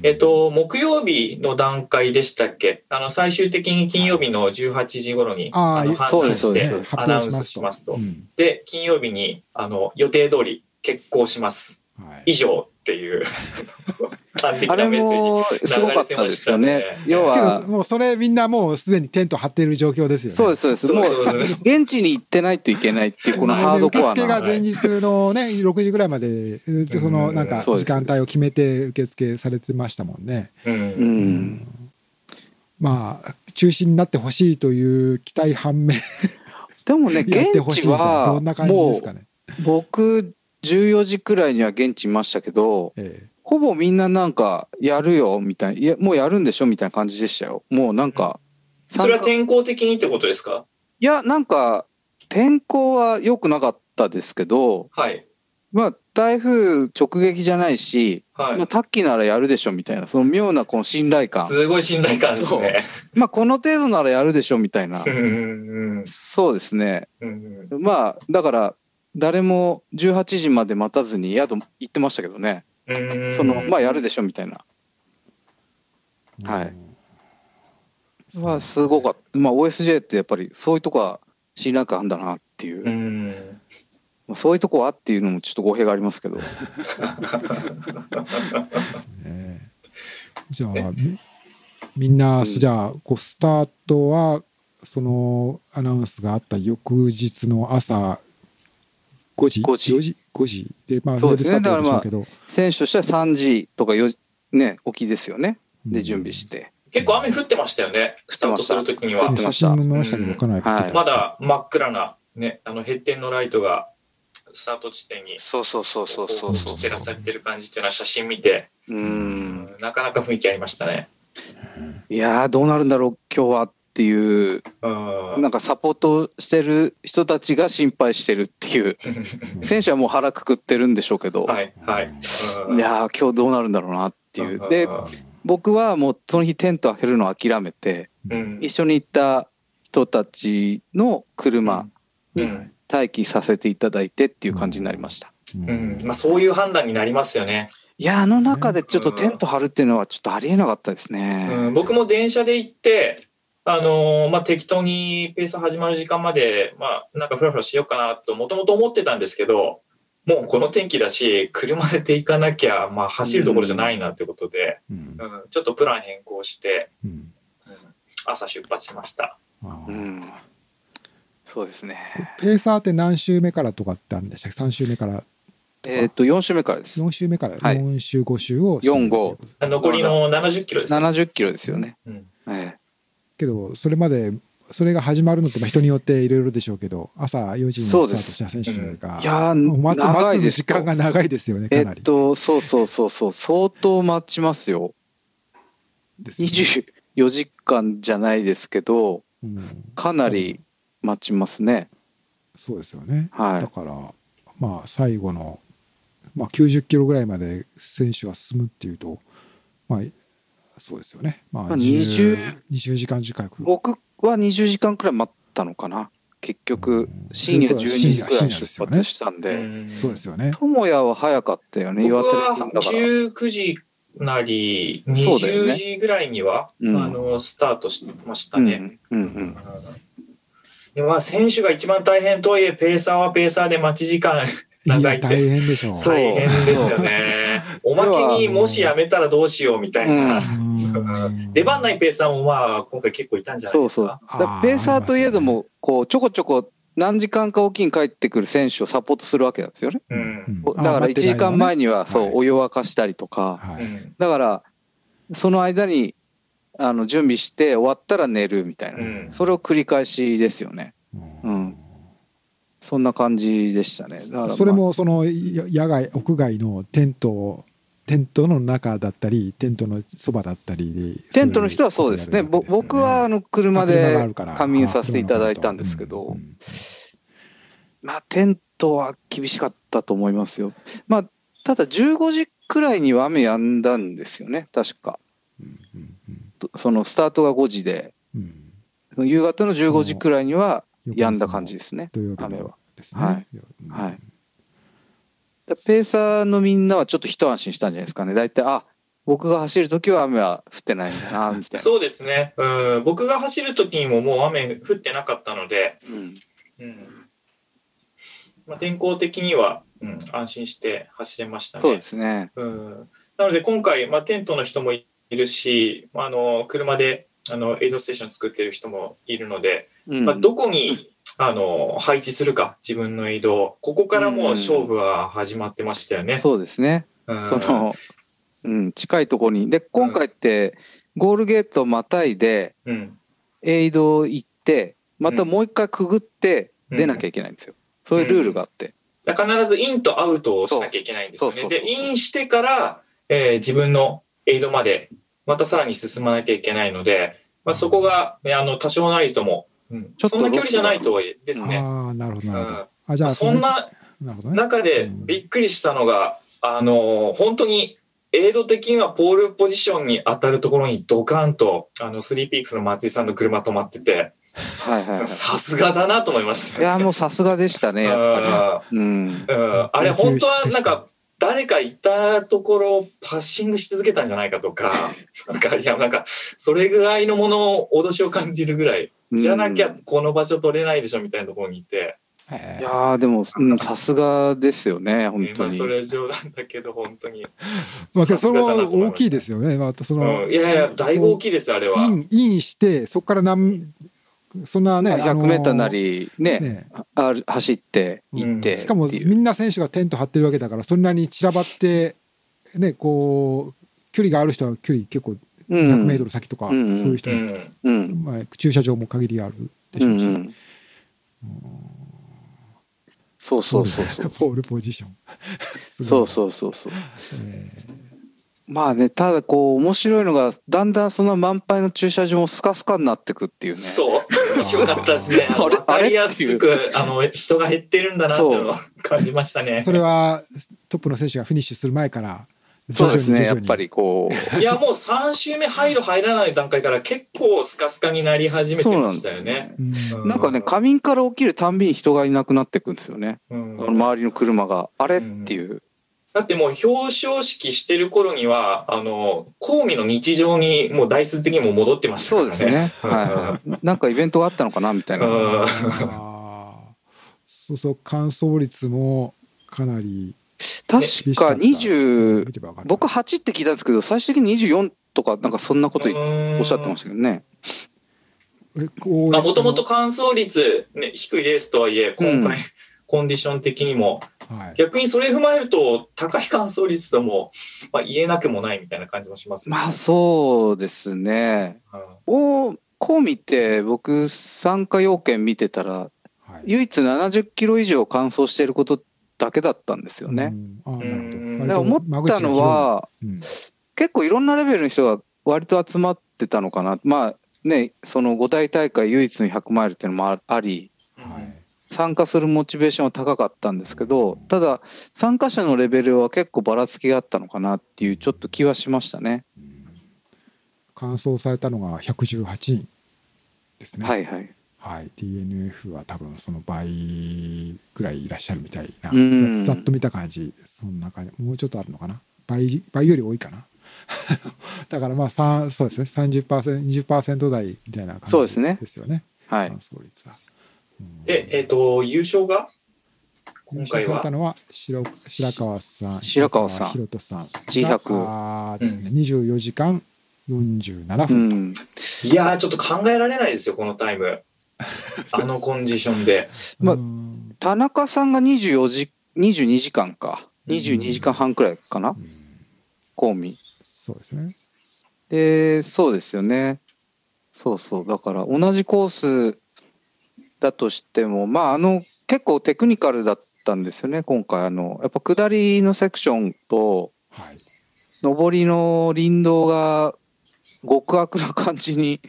えっと、木曜日の段階でしたっけ？あの、最終的に金曜日の18時頃に、あーの判断してアナウンスしますと。うん。で、金曜日に、あの、予定通り決行します。はい。以上っていう、あれなメッセーもすごかったですよね。流れてましたね要は、もうそれみんなもうすでにテント張っている状況ですよね。そうです、そうです。もう現地に行ってないといけないっていう、このハードコア受付がな。前日のね、6時ぐらいまで、そのなんか時間帯を決めて受付されてましたもんね。う。うんん。まあ、中止になってほしいという期待反面、でもね、やって現地ほしいみたいな、はどんな感じでもうすかね。僕、14時くらいには現地いましたけど、えほぼみんななんか、やるよ、みたいな。いや、もうやるんでしょみたいな感じでしたよ。もうなんか。それは天候的にってことですか？いや、なんか、天候は良くなかったですけど、はい。まあ、台風直撃じゃないし、はいまあ、。タッキーならやるでしょみたいな、その妙なこの信頼感。すごい信頼感ですね。まあ、この程度ならやるでしょみたいなう。んうんそうですね。うんうんまあ、だから、誰も18時まで待たずに宿行ってましたけどね。うんその、まあ、やるでしょみたいな。えはいうんまあ、すごかった。まあ、OSJ ってやっぱりそういうとこは信頼感あるんだなっていう。うんまあ、そういうとこはっていうのもちょっと語弊がありますけど。え えじゃあ、みみんな、うんじゃあ、こうスタートは、そのアナウンスがあった翌日の朝5時？5時。4時 ?5 時？で、まあ、そうですね。メールスタートでしょうけど、選手としては3時とか4時、ね、起きですよね。で、うん。準備して。結構雨降ってましたよね、スタートするときには。写真も見ましたけど、かなり降ってたまだ真っ暗な、ね、あの、ヘッテンのライトが、スタート地点に、そうそうそうそうそうこそう。照らされてる感じっていうのは写真見て、う。うん。なかなか雰囲気ありましたね。いやー、どうなるんだろう、今日は。っていう、うん。なんかサポートしてる人たちが心配してるっていう。選手はもう腹くくってるんでしょうけど、はい、はい。うんいやー、今日どうなるんだろうなっていう。で、僕はもうその日テント開けるのを諦めて、うん、一緒に行った人たちの車にうん。待機させていただいてっていう感じになりました。うんうん。まあ、そういう判断になりますよね。いや、あの中でちょっとテント張るっていうのはちょっとありえなかったですね。うん、僕も電車で行って、あのーまあ、適当にペース始まる時間まで、まあ、なんかフラフラしようかなと、もともと思ってたんですけど、もうこの天気だし、車で行かなきゃ、まあ、走るところじゃないなってことで、うんうん、ちょっとプラン変更して、うんうん朝出発しました。うん。そうですね。ペーサーって何周目からとかってあるんでしたっけ？3周目からえっ、と、4週目からです。4周目からはい4周5周を4 5あ残りの70キロですね。70キロですよね。うんえけどそれまでそれが始まるのってまあ人によっていろいろでしょうけど朝4時にスタートした選手がえいや待つ長待つ時間が長いですよねえかなり。っと、そうそうそうそう、相当待ちますよ。ですよね24時間じゃないですけど、うんかなり待ちますね。そうですよね。はいだからまあ最後の、まあ、90キロぐらいまで選手が進むっていうとまあそうですよね。まあ、まあ20 20 20時間近く。僕は20時間くらい待ったのかな。結局、深夜12時くらいに出発したんうで。んそうですよね。智也は早かったよね、僕岩手は県だから。19時なりそうだよね20時ぐらいには、うんあのスタートしましたね。うんうんうん。まあ、選手が一番大変とはいえ、ペーサーはペーサーで待ち時間長いって大変でしょう。そう大変ですよね。おまけにもしやめたらどうしようみたいな。うん出番ないペーサーもまあ、今回結構いたんじゃない。ですか？だからペーサーといえども、こう、ちょこちょこ何時間かおきに帰ってくる選手をサポートするわけなんですよね。うん。だから1時間前には、そう、はいお湯沸かしたりとか、はい。うん。だから、その間に、あの、準備して終わったら寝るみたいな。うんそれを繰り返しですよね。うんそんな感じでしたね。だから、まあそれ、もそのや野外屋外のテントテントの中だったりテントのそばだったりでテントの人はそうですね。ぼ僕はあの車で仮眠させていただいたんですけうどん、まあテントは厳しかったと思いますよ。まあただ15時くらいには雨止んだんですよね、確か。うんうんとそのスタートが5時で、うん。夕方の15時くらいには止んだ感じですね。雨は。ですね。はい。うんはい。だペーサーのみんなはちょっと一安心したんじゃないですかね。大体、あ僕が走るときは雨は降ってないんだな、みたいな。そうですね。うん。僕が走る時にももう雨降ってなかったので、うんうん。まあ、天候的には、うん、安心して走れましたね。そうですね。うん。なので今回、まあ、テントの人もいるし、まあ、あの、車で、あの、エイドステーション作ってる人もいるので、うんまあ、どこに、あの、配置するか、自分の移動。ここからもう勝負は始まってましたよね。そうですね。うんその、うん、近いところに。で、今回って、ゴールゲートまたいで、うん。エイド行って、またもう一回くぐってうん出なきゃいけないんですよ。そういうルールがあって。必ずインとアウトをしなきゃいけないんですよね。で、インしてから、えー自分のエイドまで、またさらに進まなきゃいけないので、まあ、そこが、ね、あの、多少なりとも、うん、ちょっとそんな距離じゃないとはいえですね。ああなるほどなるほうんどあじゃあそんななるほどね中でびっくりしたのが、あの、本当に、エイド的にはポールポジションに当たるところにドカンと、あの、スリーピークスの松井さんの車止まってて、はいはいはい。さすがだなと思いました。いや、もうさすがでしたね、やっぱり。うん。うんうんあれ本当はなんか誰かいたところをパッシングし続けたんじゃないかとか、なんかいやなんかそれぐらいのものを脅しを感じるぐらい、じゃなきゃこの場所取れないでしょみたいなところにいて、いやーでも、うんさすがですよね、本当に。まあそれは冗談だけど本当に。まあそれは大きいですよね。またそのうん、いやいや、だいぶ大きいです、あれは。インインしてそこから何そんなね、100メーターなりね、ね。ある走って行って、しかもみんな選手がテント張ってるわけだからそれなりに散らばってねこう距離がある人は距離結構うん100メートル先とか、うんそういう人、うん。うん。まあ、駐車場も限りあるでしょうし、うんうんそうそうそうそう。ポールポジション そうう、そうそうそう。えまあね、ただこう、面白いのが、だんだんその満杯の駐車場もスカスカになってくっていうね。そう。面白かったですね。あのあれわかりやすく、あの、人が減ってるんだなっていうのを感じましたねー。それはトップの選手がフィニッシュする前からそうですね、やっぱりこう。いや、もう3周目入る入らない段階から結構スカスカになり始めてましたよね。うんうんなんかね、仮眠から起きるたんびに人がいなくなってくんですよね。うんあの周りの車が。あれ？っていう。だってもう表彰式してる頃には、あの、公務の日常にもう台数的にも戻ってましたからね。そうですね。はいはい。なんかイベントがあったのかなみたいな。うんあーそうそう乾燥率もかなり確か厳しかった20見、てばわかる。僕8って聞いたんですけど、最終的に24とか、なんかそんなことおっしゃってましたけどね。もともと乾燥率、ね、低いレースとはいえ、今回、うん。コンディション的にも、はい。逆にそれ踏まえると、高い乾燥率とも、まあ、言えなくもないみたいな感じもしますね。まあそうですね。うん。おコウミって僕参加要件見てたらはい。唯一70キロ以上乾燥していることだけだったんですよね。で思ったのはうん結構いろんなレベルの人が割と集まってたのかな。まあね、その5大大会唯一の100マイルっていうのもああり、はい参加するモチベーションは高かったんですけど、ただ参加者のレベルは結構ばらつきがあったのかなっていうちょっと気はしましたね。完走されたのが118人ですね。はいはい。はい、DNF は多分その倍ぐらいいらっしゃるみたいな、うん。ざざっと見た感じ。そんな感じ。もうちょっとあるのかな？倍倍より多いかな？だからまあさんそうですね。30%20% 台みたいな感じそうですね。ですよね。はい。率はで、えっ、と、優勝が？今回は。優勝されたのは白白川さん、白川さん。ひろとさんが。G100 あーですね、24時間47う分。ん。いやー、ちょっと考えられないですよ、このタイム。あのコンディションで。まあうん田中さんが24時、22時間か。22時間半くらいかなうんコーミ。そうですね。で、そうですよね。そうそう。だから同じコースだとしても、まあ、あの、結構テクニカルだったんですよね、今回。あの、やっぱ下りのセクションと、はい。上りの林道が極悪な感じに、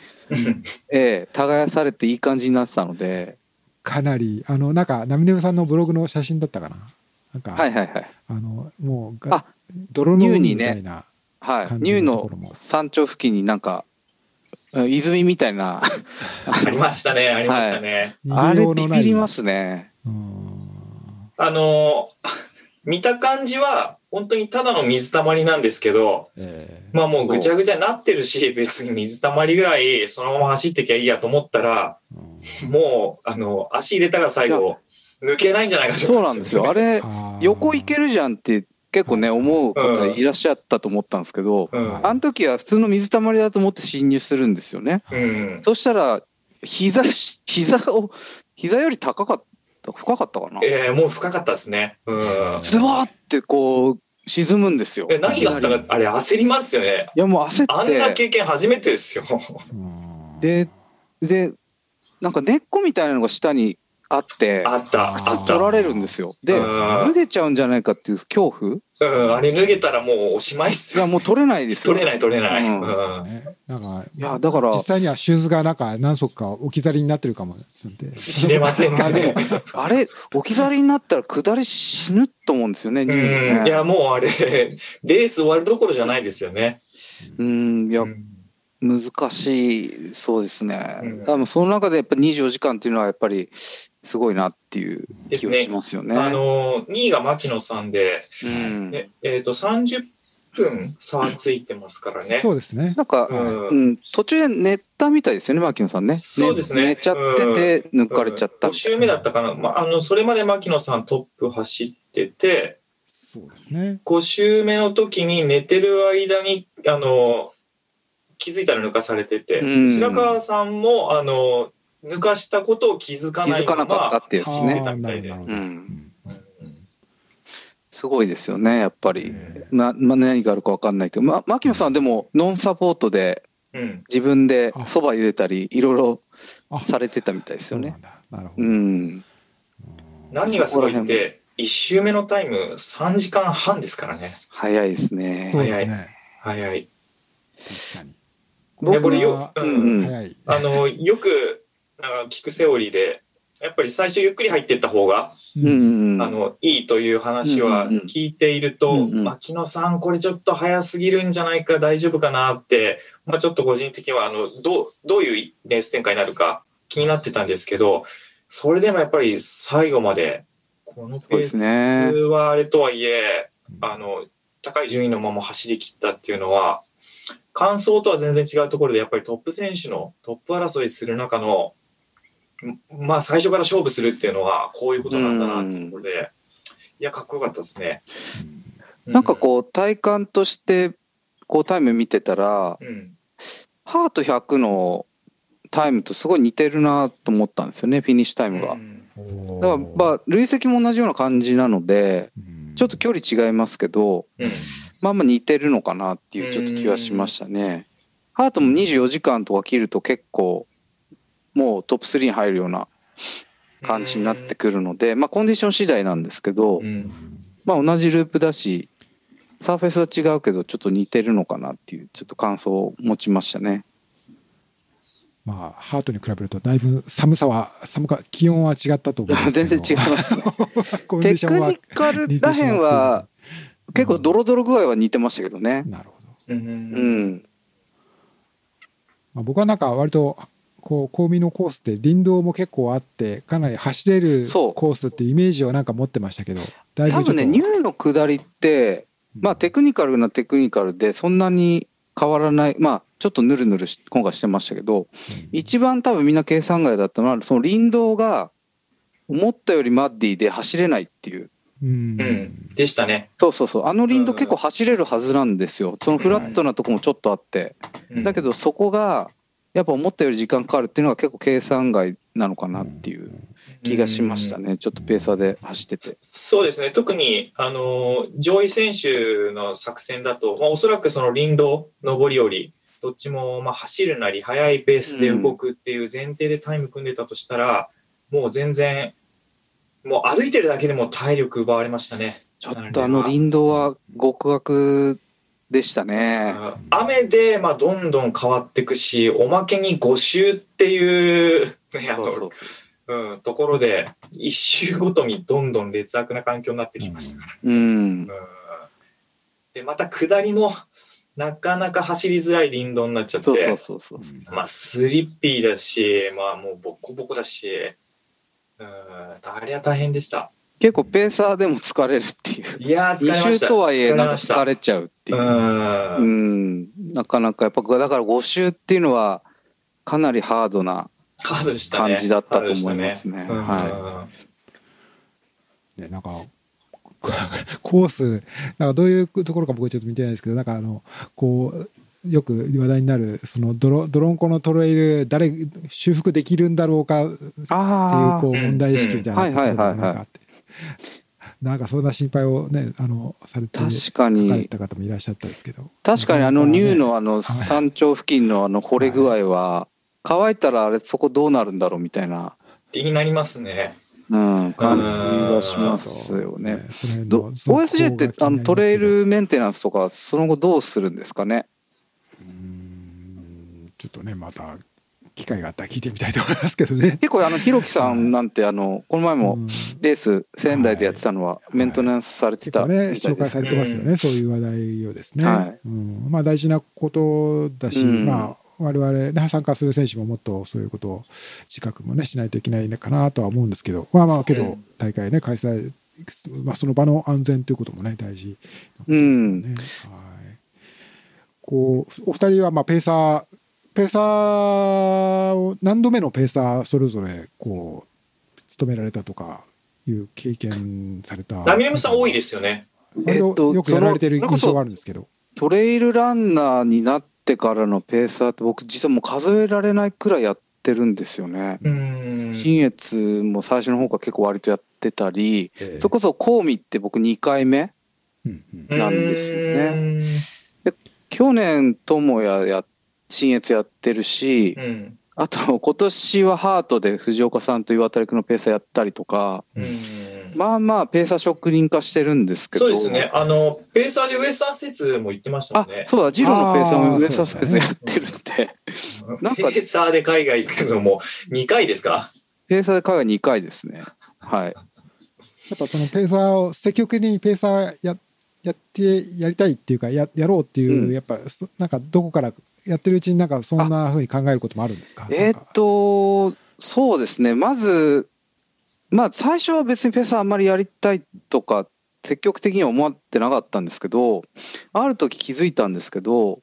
ええ、耕されていい感じになってたので、かなり、あの、なんか、ナミネムさんのブログの写真だったかな。なんか、はいはいはい。あの、もうがあ、泥の海ニューにねみたいなはい。ニューの。山頂付近になんか、うん泉みたいな、ありましたね、ありましたね。あれ逃げようのないビビりますね。うんあのー見た感じは、本当にただの水たまりなんですけど、えまあもうぐちゃぐちゃになってるし、別に水たまりぐらいそのまま走ってきゃいいやと思ったら、ーうんもう、あの、足入れたが最後、抜けないんじゃないかとそうなんですよ。あれ、横行けるじゃんって結構ね、思う方いらっしゃったと思ったんですけど、うん。あの時は普通の水たまりだと思って侵入するんですよね。うん。そしたら、膝し、膝を、膝より高かった、深かったかな？えー、もう深かったですね。うん。ズバーってこう、沈むんですよ。え、何があったか、あれ焦りますよね。いやもう焦あんなって、経験初めてですよ。うんで、で、なんか根っこみたいなのが下にあって、あった、あっ取た。られるんですよ。で、うん脱げちゃうんじゃないかっていう恐怖いうん、あれ脱げたらもうおしまいっすよ。や、もう取れないですよ。取れない取れない。うんうん。ねなんか、いや、だから、実際にはシューズがなんか何足か置き去りになってるかも。知れませんがね。あれ、置き去りになったら下り死ぬと思うんですよね。いねや、もうあれ、レース終わるどころじゃないですよね。うん、いやう、ん難しい、そうですね。うん多分その中でやっぱ24時間っていうのはやっぱりすごいなっていうですね気がし。ますよね。あの、2位が牧野さんで、うん、ねえっと、30分差ついてますからね。そうですね。なんか、うんうん、途中で寝たみたいですよね、牧野さんね。そうですね寝ちゃってて抜かれちゃった5周目だったかな。まあ、あの、それまで牧野さんトップ走ってて、そうですね。5周目の時に寝てる間に、あの、気づいたら抜かされてて、うん白川さんも、あの、抜かしたことを気づか気づかないままなかったってやつですねすごいですよね、やっぱり。えな、ま、何があるか分かんないけど、ま、牧野さんでもノンサポートでうん。自分であそば茹でたり、いろいろあされてたみたいですよね。そうなんだ。なるほうど。ん。何がすごいって、1周目のタイム3時間半ですからね。早いですねそ。うですね。早い。確かに。いやこれよはううんん早い。あの、よく、なんか聞くセオリーで、やっぱり最初ゆっくり入っていった方が、うん。うん。うん。あの、いいという話は聞いていると、うんうん。牧野さん、これちょっと早すぎるんじゃないか、大丈夫かなって、まあちょっと個人的には、あの、どう、どういうレース展開になるか気になってたんですけど、それでもやっぱり最後まで、このペースはあれとはいえ、あの、高い順位のまま走り切ったっていうのは、完走とは全然違うところで、やっぱりトップ選手のトップ争いする中の、んまあ最初から勝負するっていうのは、こういうことなんだなっていうところで、いや、かっこよかったですね。なんかこう、体感として、こうタイム見てたら、うん、うん。ハート100のタイムとすごい似てるなと思ったんですよね、フィニッシュタイムが。うんだから、まあ、累積も同じような感じなので、うんちょっと距離違いますけど、うんまあまあ似てるのかなっていうちょっと気はしましたね。ハートも24時間とか切ると結構、もうトップ3に入るような感じになってくるので、まあコンディション次第なんですけどう、んまあ同じループだし、サーフェスは違うけどちょっと似てるのかなっていうちょっと感想を持ちましたね。まあ、ハートに比べると、だいぶ寒さは、寒か、気温は違ったと思いますけど。全然違いますね。テクニカルらへんは結構ドロドロ具合は似てましたけどね。なるほど。ううんん。まあ、僕はなんか割と、こう、コミのコースって林道も結構あって、かなり走れるコースっていうイメージをなんか持ってましたけど。多分ね、ニューの下りって、まあテクニカルなテクニカルでそんなに変わらない、まあちょっとヌルヌルし今回してましたけど、うん一番多分みんな計算外だったのは、その林道が思ったよりマッディで走れないっていう。うんうん。でしたね。そうそうそう。あの林道結構走れるはずなんですよ。そのフラットなとこもちょっとあって。うんだけどそこが、やっぱ思ったより時間かかるっていうのが結構計算外なのかなっていう気がしましたね。ちょっとペーサーで走ってて。そうですね。特に、あの、上位選手の作戦だと、まあ、おそらくその林道、上り下り、どっちも、まあ、走るなり、速いペースで動くっていう前提でタイム組んでたとしたら、もう全然、もう歩いてるだけでも体力奪われましたね。ちょっとあの林道は極悪でしたね。雨で、まあ、どんどん変わっていくし、おまけに5周っていう、ね、あのそうん、ところで、1周ごとにどんどん劣悪な環境になってきましたから。うん。うんで、また下りも、なかなか走りづらい林道になっちゃって。まあ、スリッピーだし、まあ、もうボコボコだし、うん、あれは大変でした。結構ペーサーでも疲れるっていう。いやー、疲れま2した。周とはいえなんか疲れちゃうっていう。う。うんん。なかなかやっぱだから5周っていうのはかなりハードな。感じだったと思いますね。ハードでしたねはね、なんか、コース、なんかどういうところか僕ちょっと見てないですけど、なんかあの、こう、よく話題になる、その泥、泥んこのトレイル、誰、修復できるんだろうかっていう、あこう、問題意識みたいなうんうんはいはいはいはいなんかあってなんかそんな心配をね、あの、されて、確か書かれにた方もいらっしゃったんですけど。確かにあのニューのあのはい。山頂付近のあの掘れ具合は乾いたらあれそこどうなるんだろうみたいな、気になりますね。うん、感じうんがしますよね。その辺どの続報が OSJ ってあのトレイルメンテナンスとかその後どうするんですかね？うーん。ちょっとね、また機会があったら聞いてみたいと思いますけどね。結構あのひろきさんなんてあのこの前もうん。レース仙台でやってたのはメンテナンスされてた結構ね、みたいです紹介されてますよね、そういう話題をですね。はい。うん、まあ大事なことだし、うん。まあ我々、ね、参加する選手ももっとそういうことを自覚もねしないといけないのかなとは思うんですけど、まあまあけどうん大会ね開催、まあ、その場の安全ということもね大事なことですよね。はい。こうお二人はまあペーサーペーサーを何度目のペーサーそれぞれこう務められたとかいう経験された。ラミレムさん多いですよね。よくやられてる印象があるんですけど。トレイルランナーになってからのペーサーって僕実はもう数えられないくらいやってるんですよね。うん。新越も最初の方から結構割とやってたり、ええそれこそコウミって僕2回目なんですよ去年智也や新越やってるし、うん。あと今年はハートで藤岡さんと岩田君のペーサーやったりとかうん。まあまあペーサー職人化してるんですけどそうですね。あの、ペーサーでウエスタン説も言ってましたもあんね。そうだジローのペーサーもウエスタンスペースやってるんでなんかペーサーで海外行くのも2回ですか？ペーサーで海外2回ですねはいやっぱそのペーサーを積極的にペーサーややってやりたいっていうかややろうっていう、うんやっぱそなんかどこからやってるうちになんかそんなふうに考えることもあるんですか？えーっとそうですね。まずまあ最初は別にペーサーあんまりやりたいとか積極的には思ってなかったんですけどある時気づいたんですけど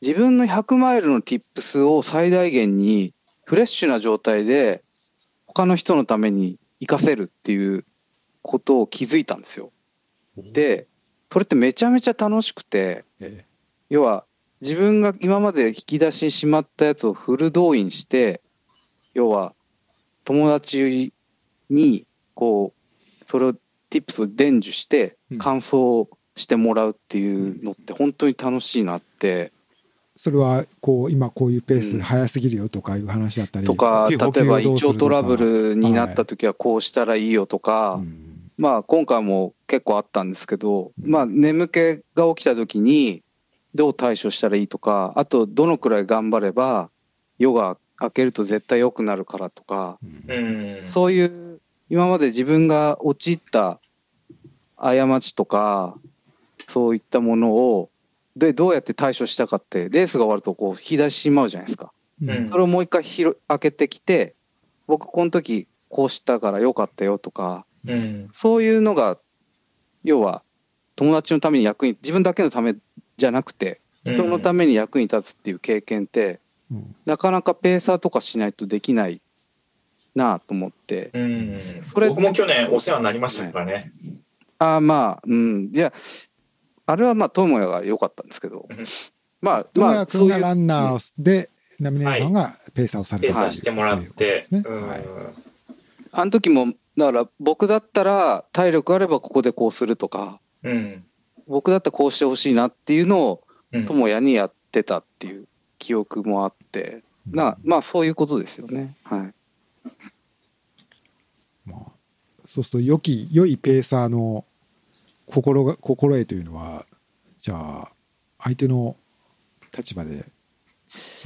自分の100マイルの tips を最大限にフレッシュな状態で他の人のために活かせるっていうことを気づいたんですよ。でそれってめちゃめちゃ楽しくてえ。要は自分が今まで引き出しにしまったやつをフル動員して要は友達にこうそれを tips を伝授してうん。感想してもらうっていうのって本当に楽しいなって。それはこう今こういうペーうん。ス早すぎるよとかいう話だったり、とか例えば胃腸トラブルになった時はこうしたらいいよとか、うん。まあ今回も結構あったんですけど、うん。まあ眠気が起きた時にどう対処したらいいとかあとどのくらい頑張れば夜が明けると絶対良くなるからとか、うん。そういう今まで自分が陥った過ちとかそういったものをでどうやって対処したかってレースが終わるとこう引き出ししまうじゃないですか。うんうんそれをもう一回ひろ開けてきて僕この時こうしたから良かったよとかうん。そういうのが要は友達のために役に自分だけのためじゃなくて人のために役に立つっていう経験って、うんなかなかペーサーとかしないとできないなあと思って。うん。それ僕も去年お世話になりましたからね。ああまあ、うん。いや、あれはまあ、智也が良かったんですけどうん、まあ、友まあ、也君がランナー。ーで、ナミネーさんがペーサーをされペーたサーしてもらって。ねはいあの時も、だから僕だったら体力あればここでこうするとか、うん。僕だったらこうしてほしいなっていうのをうん。智也にやってたっていう記憶もあって、なまあそういうことですよね。はい。まあ、そうすると良き良いペーサーの心が心得というのはじゃあ相手の立場で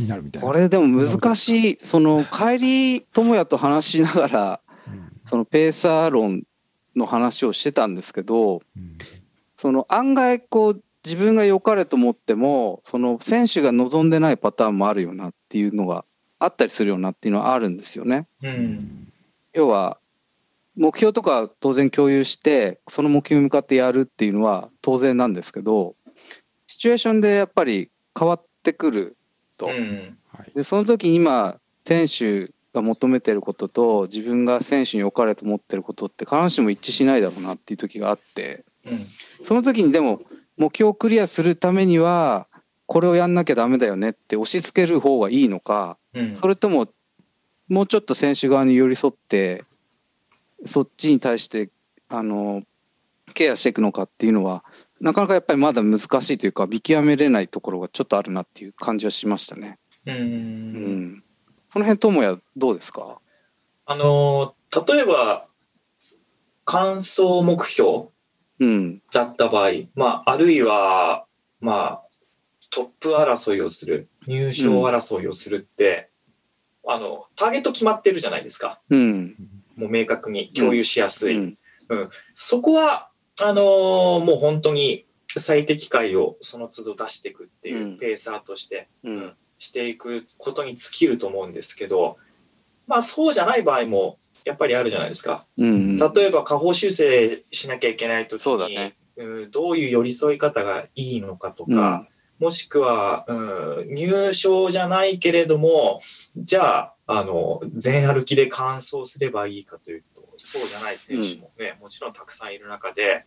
になるみたいな。これでも難い、しい、その帰り智也と話しながら、うん。そのペーサー論の話をしてたんですけど、うんその案外こう自分が良かれと思ってもその選手が望んでないパターンもあるよなっていうのがあったりするよなっていうのはあるんですよね。うん。要は目標とか当然共有してその目標に向かってやるっていうのは当然なんですけどシチュエーションでやっぱり変わってくると。うん。はいでその時に今選手が求めてることと自分が選手に良かれと思ってることって必ずしも一致しないだろうなっていう時があって。うん。その時にでも目標をクリアするためにはこれをやんなきゃダメだよねって押し付ける方がいいのかうん。それとももうちょっと選手側に寄り添ってそっちに対してあのケアしていくのかっていうのはなかなかやっぱりまだ難しいというか見極めれないところがちょっとあるなっていう感じはしましたね。う。うんん、その辺智也どうですか？あのー、例えば、完走目標うんだった場合、まあ、あるいは、まあ、トップ争いをする、入賞争いをするって、あの、ターゲット決まってるじゃないですか。うん。もう明確に共有しやすい。うん。そこは、あのーもう本当に最適解をその都度出していくっていううん。ペーサーとして、うん。していくことに尽きると思うんですけど、まあそうじゃない場合もやっぱりあるじゃないですか。うん例えば下方修正しなきゃいけないときに、そうだね。うんどういう寄り添い方がいいのかとうん。か、もしくは、うん、入賞じゃないけれども、じゃあ、あの、全歩きで完走すればいいかというと、そうじゃない選手もね、もちろんたくさんいる中で、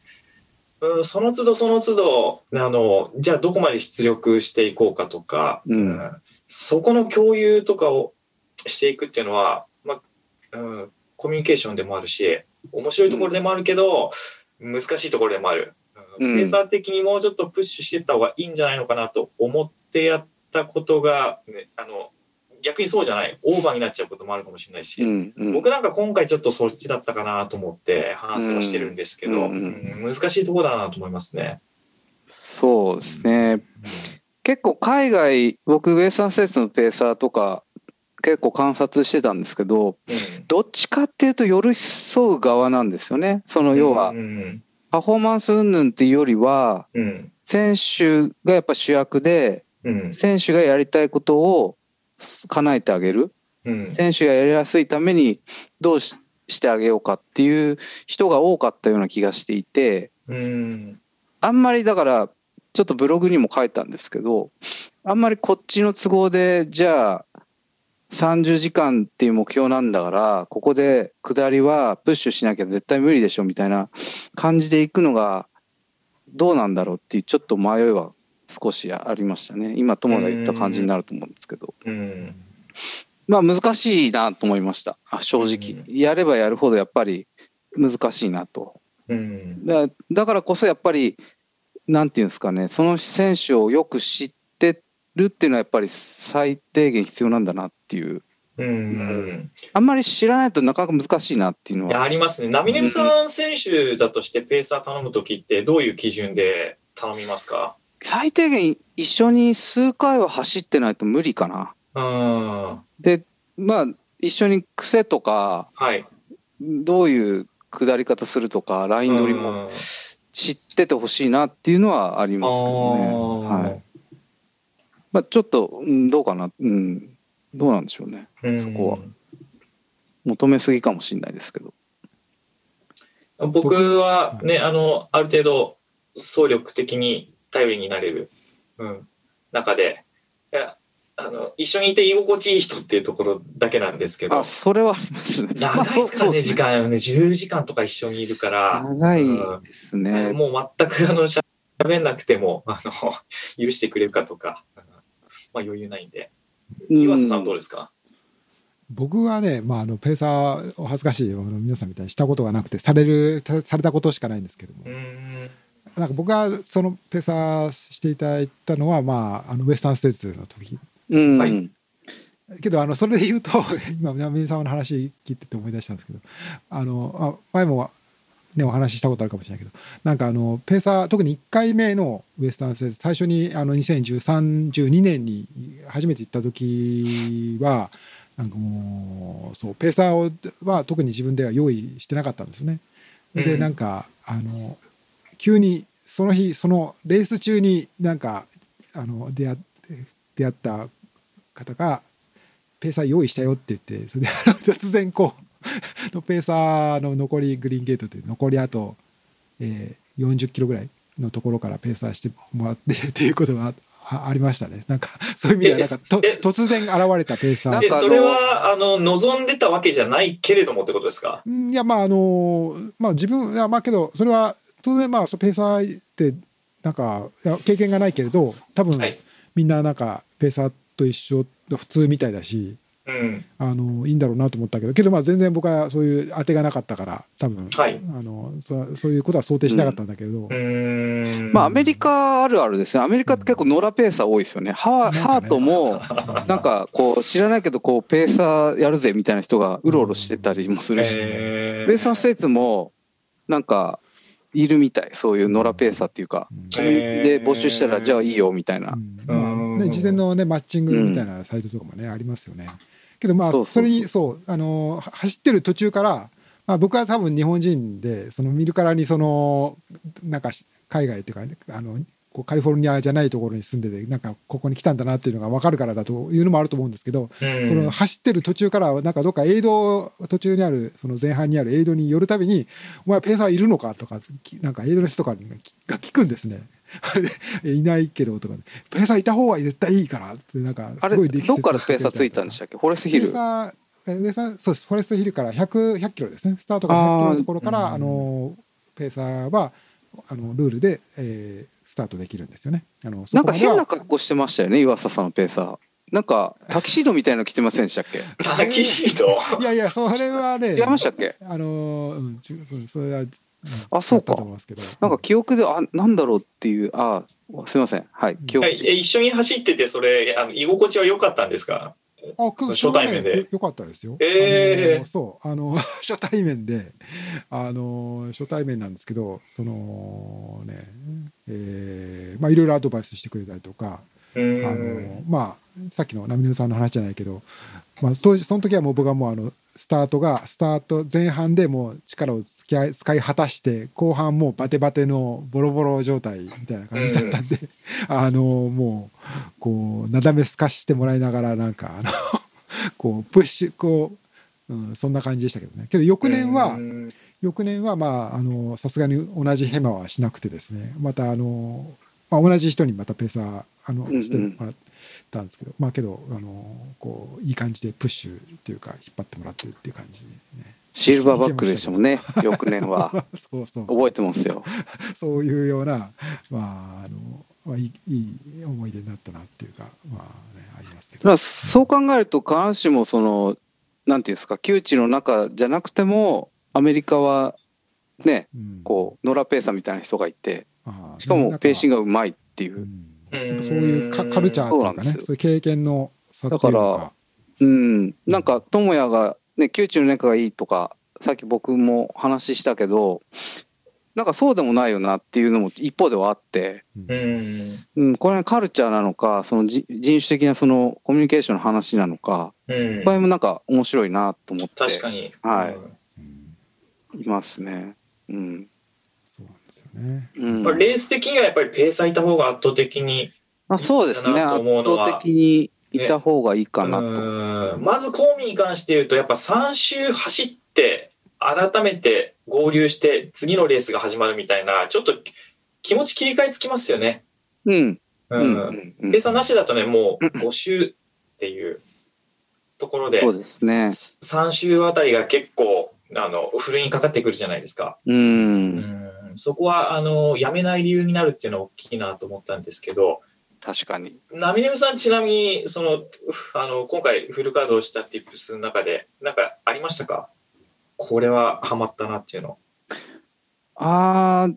うん、その都度その都度、あの、じゃあどこまで出力していこうかとか、うん。そこの共有とかをしていくっていうのは、まあ、うん、コミュニケーションでもあるし、面白いところでもあるけど、難しいところでもある。うん。うんペーサー的にもうちょっとプッシュしていった方がいいんじゃないのかなと思ってやったことが、ね、あの、逆にそうじゃない、オーバーになっちゃうこともあるかもしれないし、うんうん。僕なんか今回ちょっとそっちだったかなと思って話はしてるんですけど、うんうん。難しいところだなと思いますね。そうですね。結構海外僕ウエスタンスのペーサーとか結構観察してたんですけどうん。どっちかっていうと寄り添う側なんですよね。その要はうんパフォーマンス云々っていうよりはうん。選手がやっぱ主役でうん。選手がやりたいことを叶えてあげる。うん。選手がやりやすいためにどうししてあげようかっていう人が多かったような気がしていてうん。あんまりだからちょっとブログにも書いたんですけどあんまりこっちの都合でじゃあ30時間っていう目標なんだからここで下りはプッシュしなきゃ絶対無理でしょみたいな感じでいくのがどうなんだろうっていうちょっと迷いは少しありましたね。今友が言った感じになると思うんですけど。うん。まあ難しいなと思いました。あ正直。やればやるほどやっぱり難しいなと。うん。だだからこそやっぱりなんていうんですかねその選手をよく知ってるっていうのはやっぱり最低限必要なんだなっていううんあんまり知らないとなかなか難しいなっていうのはありますね。ナミネムさん選手だとしてペーサー頼むときってどういう基準で頼みますか？最低限一緒に数回は走ってないと無理かな。うん。でまあ一緒に癖とかはい。どういう下り方するとかライン取りもうん知っててほしいなっていうのはありますけどね。はいまあ、ちょっと、うん、どうかな、うん、どうなんでしょうね。うんそこは求めすぎかもしれないですけど。僕はね、あの、ある程度、総力的に頼りになれる、うん、中で、いやあの、一緒にいて居心地いい人っていうところだけなんですけどあ、。それはありますね。長いですからね、時間。間。ね、10時間とか一緒にいるから。長いうんですね。もう全くあの、しゃべんなくても、あの、許してくれるかとか、うんまあ余裕ないんで。岩瀬さんどうですか？僕はね、まあ、あのペーサーお恥ずかしいあの皆さんみたいにしたことがなくてされるされたことしかないんですけども、うーん。なんか僕がそのペーサーしていただいたのは、まあ、あのウエスタンステーツの時。うん。はい。けどあのそれで言うと 今南さんの話聞いてて思い出したんですけどあのあ前も、ね、お話ししたことあるかもしれないけど。なんかあのペーサー特に1回目のウエスタンステーツ最初にあの201312年に初めて行った時はなんかもうそうペーサーをは特に自分では用意してなかったんですよね。でうん。なんかあの急にその日そのレース中になんかあの出会っ出会った方がペーサー用意したよって言ってそれで突然こう のペーサーの残りグリーンゲートで残りあと、えー40キロぐらいのところからペーサーしてもらってっていうことがありましたね。なんか そういう意味ではなんか突然現れたペーサー。で、なんかそれは、あの、望んでたわけじゃないけれどもってことですか？うんいやまああのまあ自分いやまあけどそれは当然まあペーサーってなんかいや経験がないけれど多分はい。みんななんかペーサーと一緒の普通みたいだしうん。あのいいんだろうなと思ったけどけどまあ全然僕はそういう当てがなかったから多分、はいあのそそういうことは想定しなかったんだけど、うーん。まあ、アメリカあるあるですね。アメリカって結構ノラペーサー多いですよね。ハワなんかねハートも、なんかこう、知らないけど、こう、ペーサーやるぜみたいな人がうろうろしてたりもするし、えペーサー施設も、なんか、いるみたい。そういうノラペーサーっていうか。うんへーで、募集したら、じゃあいいよみたいなう。んまあうんね、事前の、ね、マッチングみたいなサイトとかもね、ありますよね。けどまあそれにそうあのは走ってる途中から、まあ、僕は多分日本人でその見るからにそのなんか海外っていうか、ね、あのこうカリフォルニアじゃないところに住んでてなんかここに来たんだなっていうのが分かるからだというのもあると思うんですけど、うんその走ってる途中からなんかどっかエイド途中にあるその前半にあるエイドに寄るたびに「お前ペーサーいるのか?」とかきなんかエイドの人とかにが聞くんですね。で いないけどとか、ペーサーいた方が絶対いいから。ってなんかあれ、すごい力説どっからペーサーついたんでしたっけ？フォレストヒル。ペー。サーえー上さんそうです。フォレストヒルから100 100キロですね。スタートが100キロのところからあーあのペーサーはあのルールで、えースタートできるんですよね。あのそなんか変な格好してましたよね、岩佐さんのペーサー。なんか、タキシードみたいなの着てませんでしたっけ？タキシード？いやいやそれはね違いましたっけ？あのうんちそれは、うんあそうか。なんか記憶で、あ、なんだろうっていう、あ、すいません。はい、記憶。はい、え一緒に走ってて、それ、あの居心地は良かったんですか？あ初対面で。それはねよよかったですよ。えー。あのそうあの 初対面であの初対面なんですけどそのねえーまあいろいろアドバイスしてくれたりとかうあん。のまあさっきのナミネさんの話じゃないけど、まあ、当時その時はもう僕はもうあのスタートがスタート前半でもう力を使い使い果たして後半もうバテバテのボロボロ状態みたいな感じだったんで、あのもうこうなだめすかしてもらいながらなんかあの こうプッシュこう、うん、そんな感じでしたけどね。けど翌年は、うん。翌年はまああのさすがに同じヘマはしなくてですね。またあの、まあ、同じ人にまたペーサーあのしてもらったんですけど、まあけどあのこういい感じでプッシュっていうか引っ張ってもらってるっていう感じでねシルバーバックでしたもんね、翌年は。そうそう覚えてますよ。そういうようなまああの、まあ、いいいい思い出になったなっていうかまあねありますけどまあ、そう考えると、必ずしもその、なんていうんですか、窮地の中じゃなくても、アメリカはね、うんこう、ノラペーサーみたいな人がいて、しかもペーシンググがうまいっていう。やっぱそういうカカルチャーっていうかねそういう経験の差っていうのだかうん、なんか、智也が、ね、窮地の中がいいとか、さっき僕も話したけど、なんかそうでもないよなっていうのも一方ではあって、うんうん。うん、これはカルチャーなのか、そのじ人種的なそのコミュニケーションの話なのか、うんこれもなんか面白いなと思って確かに。はいうんいますね。うん。まあ、レース的にはやっぱりペーサーいた方が圧倒的に、あそうですね。圧と思うのは倒的にいた方がいいかなと。うんまずコーミに関して言うと、やっぱ3周走って、改めて合流して、次のレースが始まるみたいな、ちょっと気持ち切り替えつきますよね。うん。う。うんん。うんペーサーなしだとね、もううん5周っていうところで、そうですね。3週あたりが結構、あの、ふるいにかかってくるじゃないですか。う。うんん、そこは、あの、やめない理由になるっていうのは大きいなと思ったんですけど、確かに。ナミネムさんちなみに、その、ふあの、今回フルカードをした tips の中で、なんかありましたか？これはハマったなっていうの。あー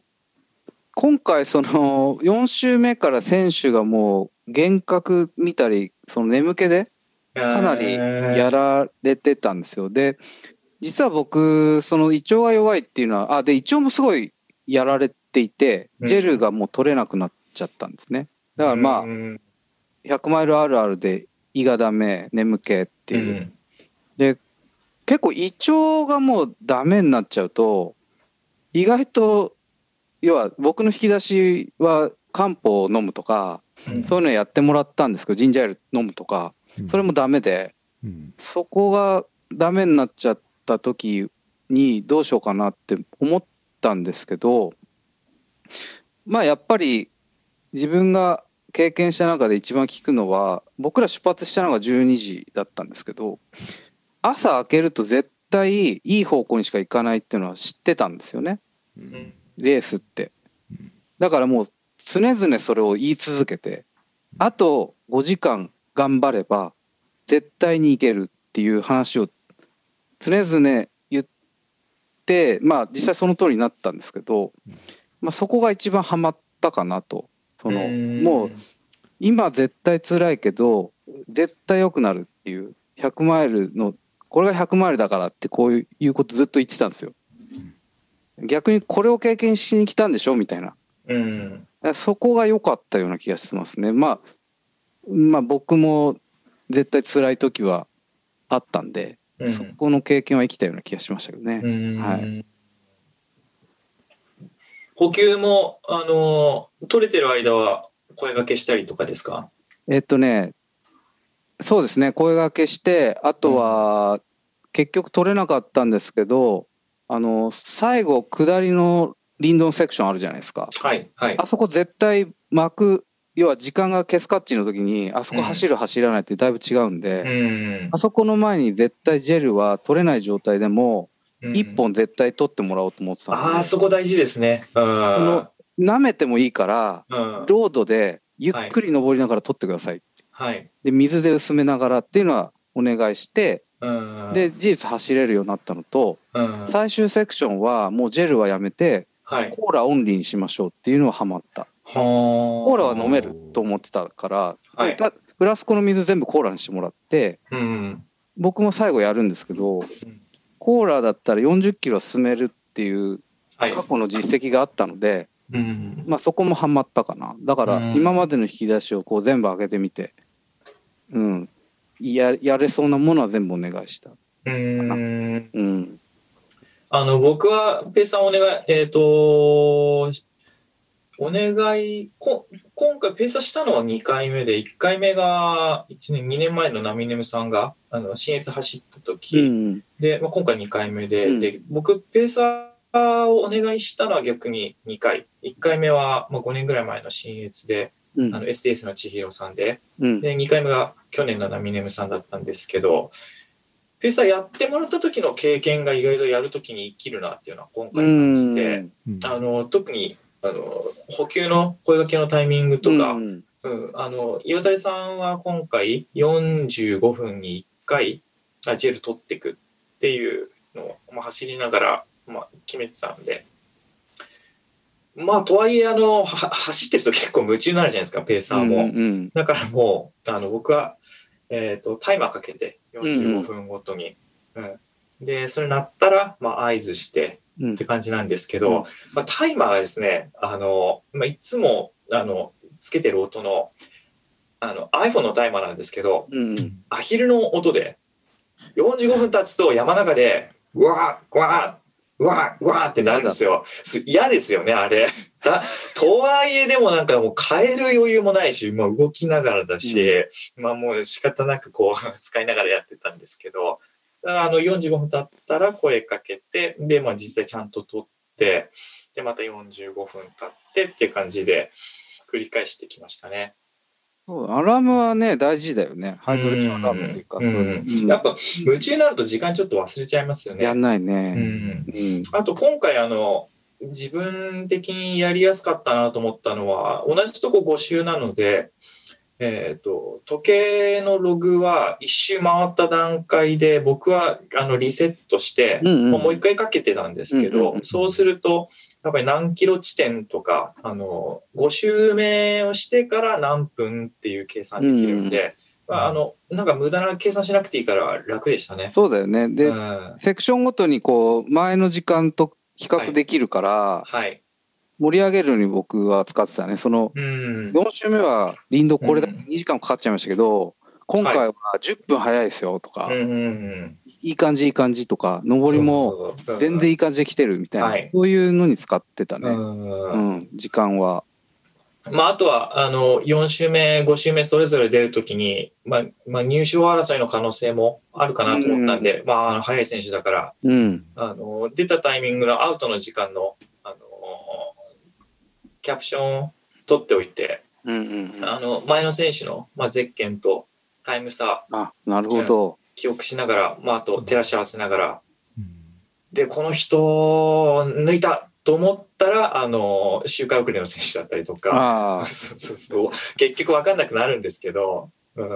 今回その4週目から選手がもう幻覚見たりその眠気でかなりやられてたんですよ。で実は僕その胃腸が弱いっていうのはあで胃腸もすごいやられていてうん。ジェルがもう取れなくなっちゃったんですね。だからまあうん100マイルあるあるで胃がダメ眠気ってう。いう。ん。結構胃腸がもうダメになっちゃうと意外と要は僕の引き出しは漢方を飲むとかうん。そういうのやってもらったんですけどジンジャーエール飲むとかそれもダメでうん。そこがダメになっちゃった時にどうしようかなって思ったんですけどまあやっぱり自分が経験した中で一番効くのは僕ら出発したのが12時だったんですけど朝開けると絶対いい方向にしか行かないっていうのは知ってたんですよねうんレースって。だからもう常々それを言い続けてあと5時間頑張れば絶対に行けるっていう話を常々まあ実際その通りになったんですけど、まあ、そこが一番ハマったかなとそのんもう今絶対辛いけど絶対良くなるっていう100マイルのこれが100マイルだからってこういうことずっと言ってたんですよ。逆にこれを経験しに来たんでしょみたいな。うんそこが良かったような気がしますね。まあ、まあ僕も絶対辛い時はあったんで、うんそこの経験は生きたような気がしましたけどね。うんはい補給も、あの、取れてる間は声掛けしたりとかですか？えっとね、そうですね、声掛けして、あとは、結局取れなかったんですけど、あの、最後、下りの林道セクションあるじゃないですか。はい、はい。あそこ絶対巻く、要は時間がケスカッチの時に、あそこ走る走らないってだいぶ違うんで、うんあそこの前に絶対ジェルは取れない状態でも、うん一本絶対取ってもらおうと思ってたんで、ああ、そこ大事ですね。うん。の舐めてもいいから、うんロードでゆっくり登りながら取ってください。はい。で、水で薄めながらっていうのはお願いして、うん、で、事実走れるようになったのと、うん、最終セクションはもうジェルはやめて、はい。コーラオンリーにしましょうっていうのはハマった。ココーラは飲めると思ってたから、はいだフラスコの水全部コーラにしてもらって、うん。僕も最後やるんですけど、コーラだったら40キロ進めるっていうはい。過去の実績があったので、うん。まあそこもハマったかな。だからうん今までの引き出しをこう全部上げてみて、うん。ややれそうなものは全部お願いした。うん。うん。あの、僕は、ペイさんお願い、えっ、と、お願い、こ今回ペーサーしたのは2回目で、1回目が1年、2年前のナミネムさんが、あの、新越走った時、うん。で、まあ、今回2回目で、うんで、僕、ペーサーをお願いしたのは逆に2回。1回目は、まあ、5年ぐらい前の新越で、うんあの、STS の千尋さんで、うん。で、2回目が去年のナミネムさんだったんですけど、ペーサーやってもらった時の経験が意外とやる時に生きるなっていうのは今回感じて、うんあの、特に、あの、補給の声掛けのタイミングとか、ううん、んあの、岩谷さんは今回45分に1回、あジェル取っていくっていうのを、まあ、走りながら、まあ、決めてたんで、まあ、とはいえ、あの、は走ってると結構夢中になるじゃないですか、ペーサーも。うん。だからもう、あの、僕は、えっ、と、タイマーかけて、45分ごとに。うんで、それなったら、まあ、合図してうんって感じなんですけど、うんまあ、タイマーがですね、あの、まあ、いつも、あの、つけてる音の、あの、iPhone のタイマーなんですけど、うん。アヒルの音で、45分経つと山の中で、うわー、うわー、うわー、うわーってなるんですよ。す嫌ですよね、あれ。だとはいえ、でもなんかもう変える余裕もないし、まあ動きながらだし、まあもう仕方なくこう使いながらやってたんですけど、あの45分経ったら声かけて、で、まあ実際ちゃんと撮って、で、また45分経ってっていう感じで繰り返してきましたね。アラームはね、大事だよね。ハイドレーションアラームというか、そういううんやっぱ夢中になると時間ちょっと忘れちゃいますよね。やんないうんね。うん。あと今回あの、自分的にやりやすかったなと思ったのは、同じとこ5周なので、えっ、と、時計のログは一周回った段階で僕はあのリセットして、うんうんもう一回かけてたんですけどうんうんう、んそうすると、やっぱり何キロ地点とか、あの、5周目をしてから何分っていう計算できるんで、まあ、あの、なんか無駄な計算しなくていいから楽でしたね。そうだよね。で、うんセクションごとにこう、前の時間と比較できるから、はい。盛り上げるのに僕は使ってたね。その、うん。4週目は林道これだけうん2時間かかっちゃいましたけど、今回は10分早いですよとか、うんうんうん。いい感じいい感じとか、上りも全然いい感じで来てるみたいな、はいそういうのに使ってたね。うんうん、時間は。まあ、あとは、あの、4周目、5周目それぞれ出るときに、まあ、まあ、入賞争いの可能性もあるかなと思ったんで、まああの、速い選手だから、うん。あの、出たタイミングのアウトの時間の、キャプションを取っておいて、うんうんうん。あの、前の選手の、まあ、ゼッケンとタイム差、あ、なるほど。記憶しながら、まあ、あと照らし合わせながら、うんで、この人、抜いたと思ったら、あの、周回遅れの選手だったりとか、ああ。そうそうそう。結局分かんなくなるんですけど、うん、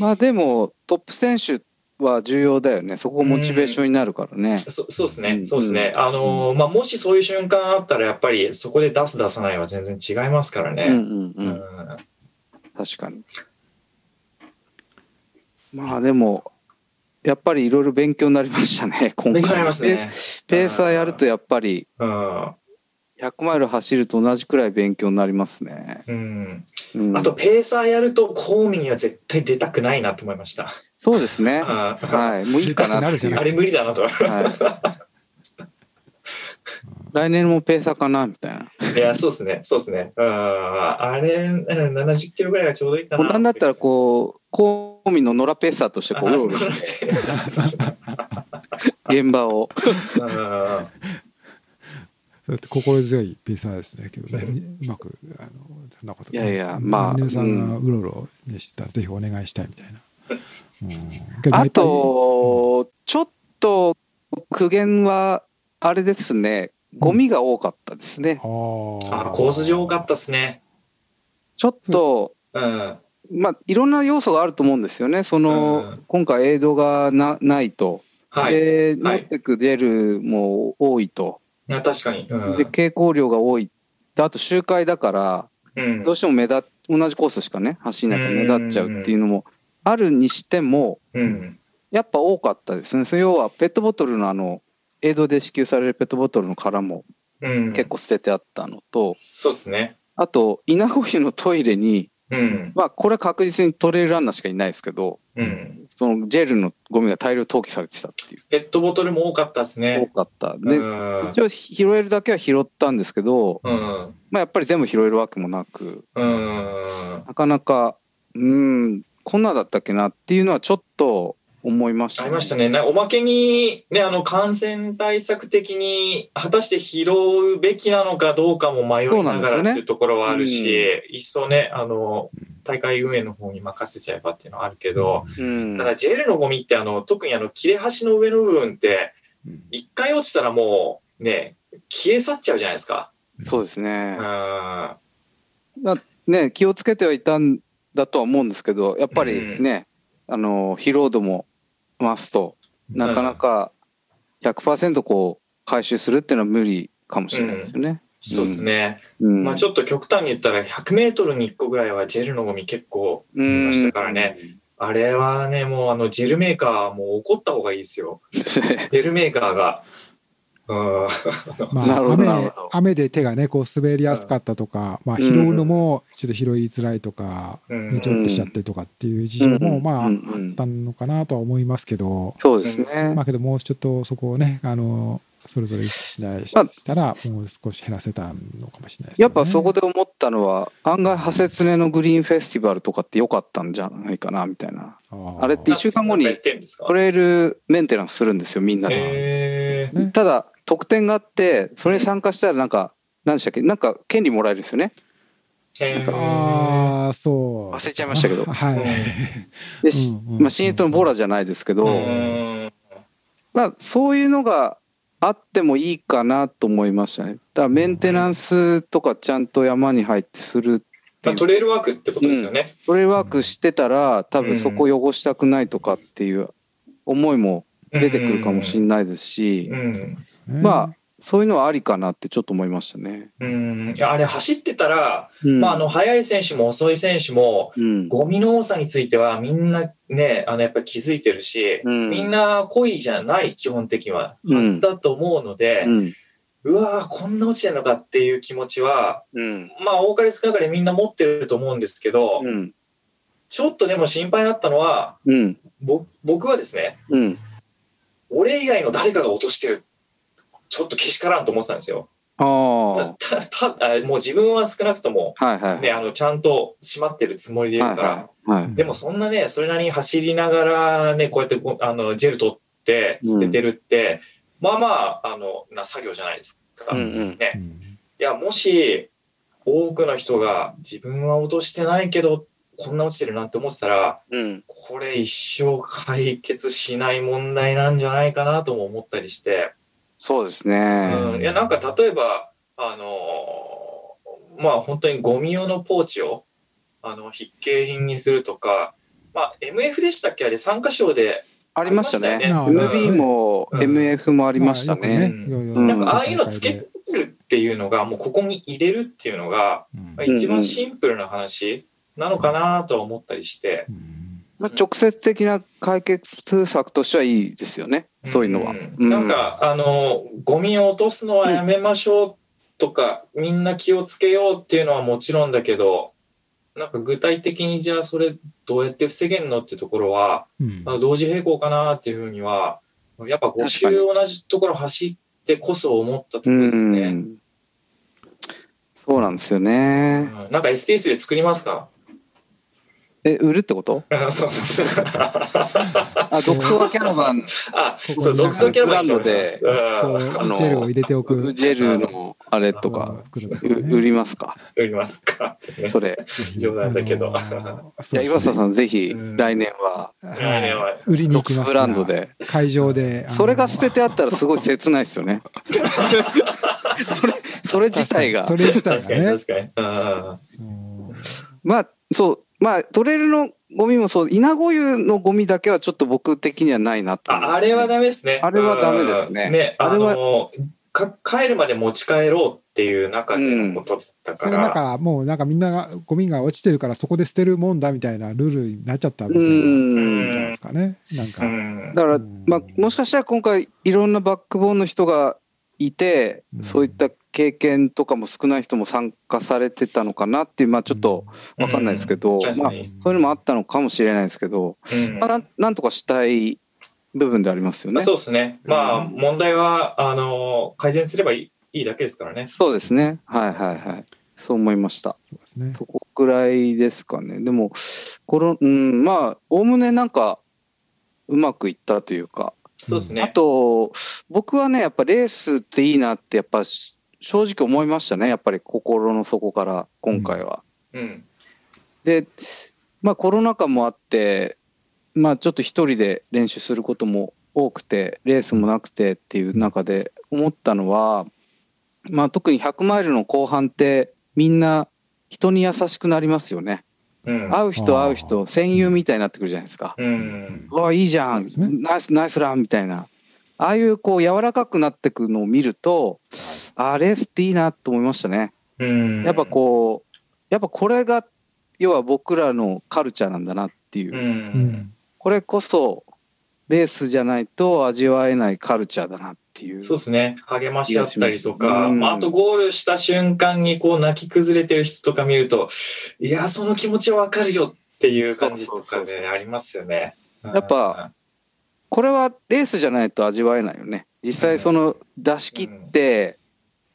まあでも、トップ選手は重要だよね。そこモチベーションになるからね。そそうですね。うんそうですね。あのーまあ、もしそういう瞬間あったら、やっぱりそこで出す出さないは全然違いますからね。うんうんうん。うん確かに。まあでも、やっぱりいろいろ勉強になりましたね、今回。勉強になりますね。ペーサーやるとやっぱりうん。100マイル走ると同じくらい勉強になりますね。うん。うんあと、ペーサーやると、コーミには絶対出たくないなと思いました。そうですね。あはい。もういいかななるじあれ無理だなと。はい。来年もペーサーかなみたいな。いや、そうですね。そうですね。うん。あれ、うん70キロぐらいがちょうどいいかな。なんだったらこう、コーミの野良ペーサーとしてこう、うろうろ現場を。うんそうやって心強いペーサーですねけどねうまくあのそんなこといやいやまあ皆さんがうろうろねしてたらぜひお願いしたいみたいな、あと、ちょっと苦言は、あれですね、ゴミが多かったですね。あーあコース上多かったですね。ちょっと、うん。まあ、いろんな要素があると思うんですよね。その、うん今回エイドがなないと。はい。いで、はい持ってくジェルも多いと。や、確かに。うんで、蛍光量が多い。であと周回だから、うんどうしても目立同じコースしかね、走んないから目立っちゃうっていうのもあるにしても、うん。やっぱ多かったですね。それ要はペットボトルのあの、エイドで支給されるペットボトルの殻もうん。結構捨ててあったのと、そうですね。あと、稲子湯のトイレに、うん。まあ、これは確実にトレイルランナーしかいないですけど、うん。そのジェルのゴミが大量投棄されてたっていう。ペットボトルも多かったです多ね。かった。うで、ん。一応拾えるだけは拾ったんですけど、うん。まあ、やっぱり全部拾えるわけもなく、うん。なかなか、うん、こんなだったっけなっていうのはちょっと思いました、ありましたね。なおまけに、ね、あの、感染対策的に、果たして拾うべきなのかどうかも迷いながらっていうところはあるし、いっそね、あの、大会運営の方に任せちゃえばっていうのはあるけど、うんただジェルのゴミって、あの、特にあの、切れ端の上の部分って、うん一回落ちたらもう、ね、消え去っちゃうじゃないですか。そうですねうん。。ね、気をつけてはいたんだとは思うんですけど、やっぱりね、あの、疲労度も増すと、なかなか100%こう、回収するっていうのは無理かもしれないですよね。そうですね。うん。まあちょっと極端に言ったら、100メートルに1個ぐらいはジェルのゴミ結構、うんましたからね。あれはね、もうあの、ジェルメーカーもう怒った方がいいですよ。ジェルメーカーが。うん。まなるほあ、雨どなるほど雨で手がねこう滑りやすかったとか、まあ、拾うのもちょっと拾いづらいとか、うんねちょっとしちゃってとかっていう事情も、うんまあ、あうんったのかなとは思いますけど、そうですね。まあけどもうちょっとそこをねあのそれぞれしないまあしたらもう少し減らせたのかもしれないですね。やっぱそこで思ったのは、案外、ハセツネのグリーンフェスティバルとかって良かったんじゃないかな、みたいな。ああれって一週間後にトレイルメンテナンスするんですよ、みんなで。えーねただ、特典があって、それに参加したらなんか、何でしたっけ？なんか権利もらえるんですよね。えーあああ、そう。忘れちゃいましたけど はい。で、しうんうんまあ、新越のボラじゃないですけど、うんまあ、そういうのがあってもいいかなと思いましたね。だからメンテナンスとかちゃんと山に入ってするってまあ、トレイルワークってことですよね。トレイルワークしてたら多分そこ汚したくないとかっていう思いも出てくるかもしれないですし、うん。まあそういうのはありかなってちょっと思いましたね。うん。あれ走ってたら、うん。まあ、あの、速い選手も遅い選手も、うん。ゴミの多さについてはみんなね、あの、やっぱり気づいてるし、うん。みんな故意じゃない、基本的には、うんはずだと思うので、うわーこんな落ちてんのかっていう気持ちは、うん。まあ、多かれ少なかれみんな持ってると思うんですけど、うん。ちょっとでも心配だったのは、うん。ぼ僕はですね、うん。俺以外の誰かが落としてる。ちょっとけしからんと思ってたんですよ。あたたあもう自分は少なくとも、あはいはい。ね、あの、ちゃんと閉まってるつもりでいるはいから、はいはいでもそんなね、それなりに走りながらね、こうやってあのジェル取って捨ててるって、まあまあ、あの、な作業じゃないですか。うんいうん。ね。うんや、もし、多くの人が自分は落としてないけど、こんな落ちてるなって思ってたら、うん。これ一生解決しない問題なんじゃないかなとも思ったりして、そうですね。うん、いや、なんか例えば、あのーまあ本当にゴミ用のポーチを、あの、筆形品にするとか、まあ MF でしたっけ？あれ参加賞で、ありましたね。ありましたよね。MB もうん。MF もありましたまあね。なんかああいうのつけるっていうのが、もうここに入れるっていうのが、一番シンプルな話なのかなとは思ったりして、うんまあ、直接的な解決策としてはいいですよね。そういうのは。んうんなんか、あの、ゴミを落とすのはやめましょうとか、みんな気をつけようっていうのはもちろんだけど、なんか具体的にじゃあそれどうやって防げんのってところは、うんまあ同時並行かなっていうふうには、やっぱ5周同じところ走ってこそ思ったところですね。うんそうなんですよね。うんなんか STS で作りますか？え、売るってこと？そうそうそう。あ、独創キャラバン、あ、そう、独創キャラバンブランドであのジェルを入れておく。ジェルのあれとか、売りますか？売りますか？ってね。それ。冗談だけどあのじゃあ、岩佐さん、ぜひうん来年は、来年は売りに行きますブランドで。会場で。あのそれが捨ててあったらすごい切ないですよね。それ、それ自体がそ。れ自体確かにがね。まあ、そう、まあ、トレイルのゴミもそう、稲子湯のゴミだけはちょっと僕的にはないなと。ああれはダメですね。あれはダメですねうんね、ああれはの、か帰るまで持ち帰ろうっていう中でのことだったかそれなんら、かもうなんかみんながゴミが落ちてるからそこで捨てるもんだみたいなルールになっちゃったみたいなうじゃん。ないですかね。なんか。うんだからうん、まあ、もしかしたら今回いろんなバックボーンの人がいて、うんそういった経験とかも少ない人も参加されてたのかなっていう、まあちょっとわかんないですけど、うんまあ確かにそういうのもあったのかもしれないですけど、うんまあなんなんとかしたい部分でありますよね。まあそうですね。まあ、うん問題は、あの、改善すればいいいいだけですからね。そうですね。はいはいはい。そう思いました。そうですね。そこくらいですかね。でも、この、うん、まあ、おおむねなんか、うまくいったというか、あそうですね。と、僕はね、やっぱレースっていいなって、やっぱし正直思いましたね。やっぱり心の底から、今回は。うん。で、まあコロナ禍もあって、まあちょっと一人で練習することも多くて、レースもなくてっていう中で思ったのは、まあ特に100マイルの後半ってみんな人に優しくなりますよね。うん。会う人会う人、戦友みたいになってくるじゃないですか。うん。うわ、いいじゃん、ナイス、ナイスランみたいな。ああいうこう柔らかくなってくのを見ると、ああ、レースっていいなと思いましたね。うん。やっぱこう、やっぱこれが、要は僕らのカルチャーなんだなっていう。これこそ、レースじゃないと味わえないカルチャーだなっていう。そうですね。励まし合ったりとか、まあ、あとゴールした瞬間にこう泣き崩れてる人とか見ると、いや、その気持ちはわかるよっていう感じとかね、ありますよね。やっぱ、これはレースじゃないと味わえないよね。実際その出し切って、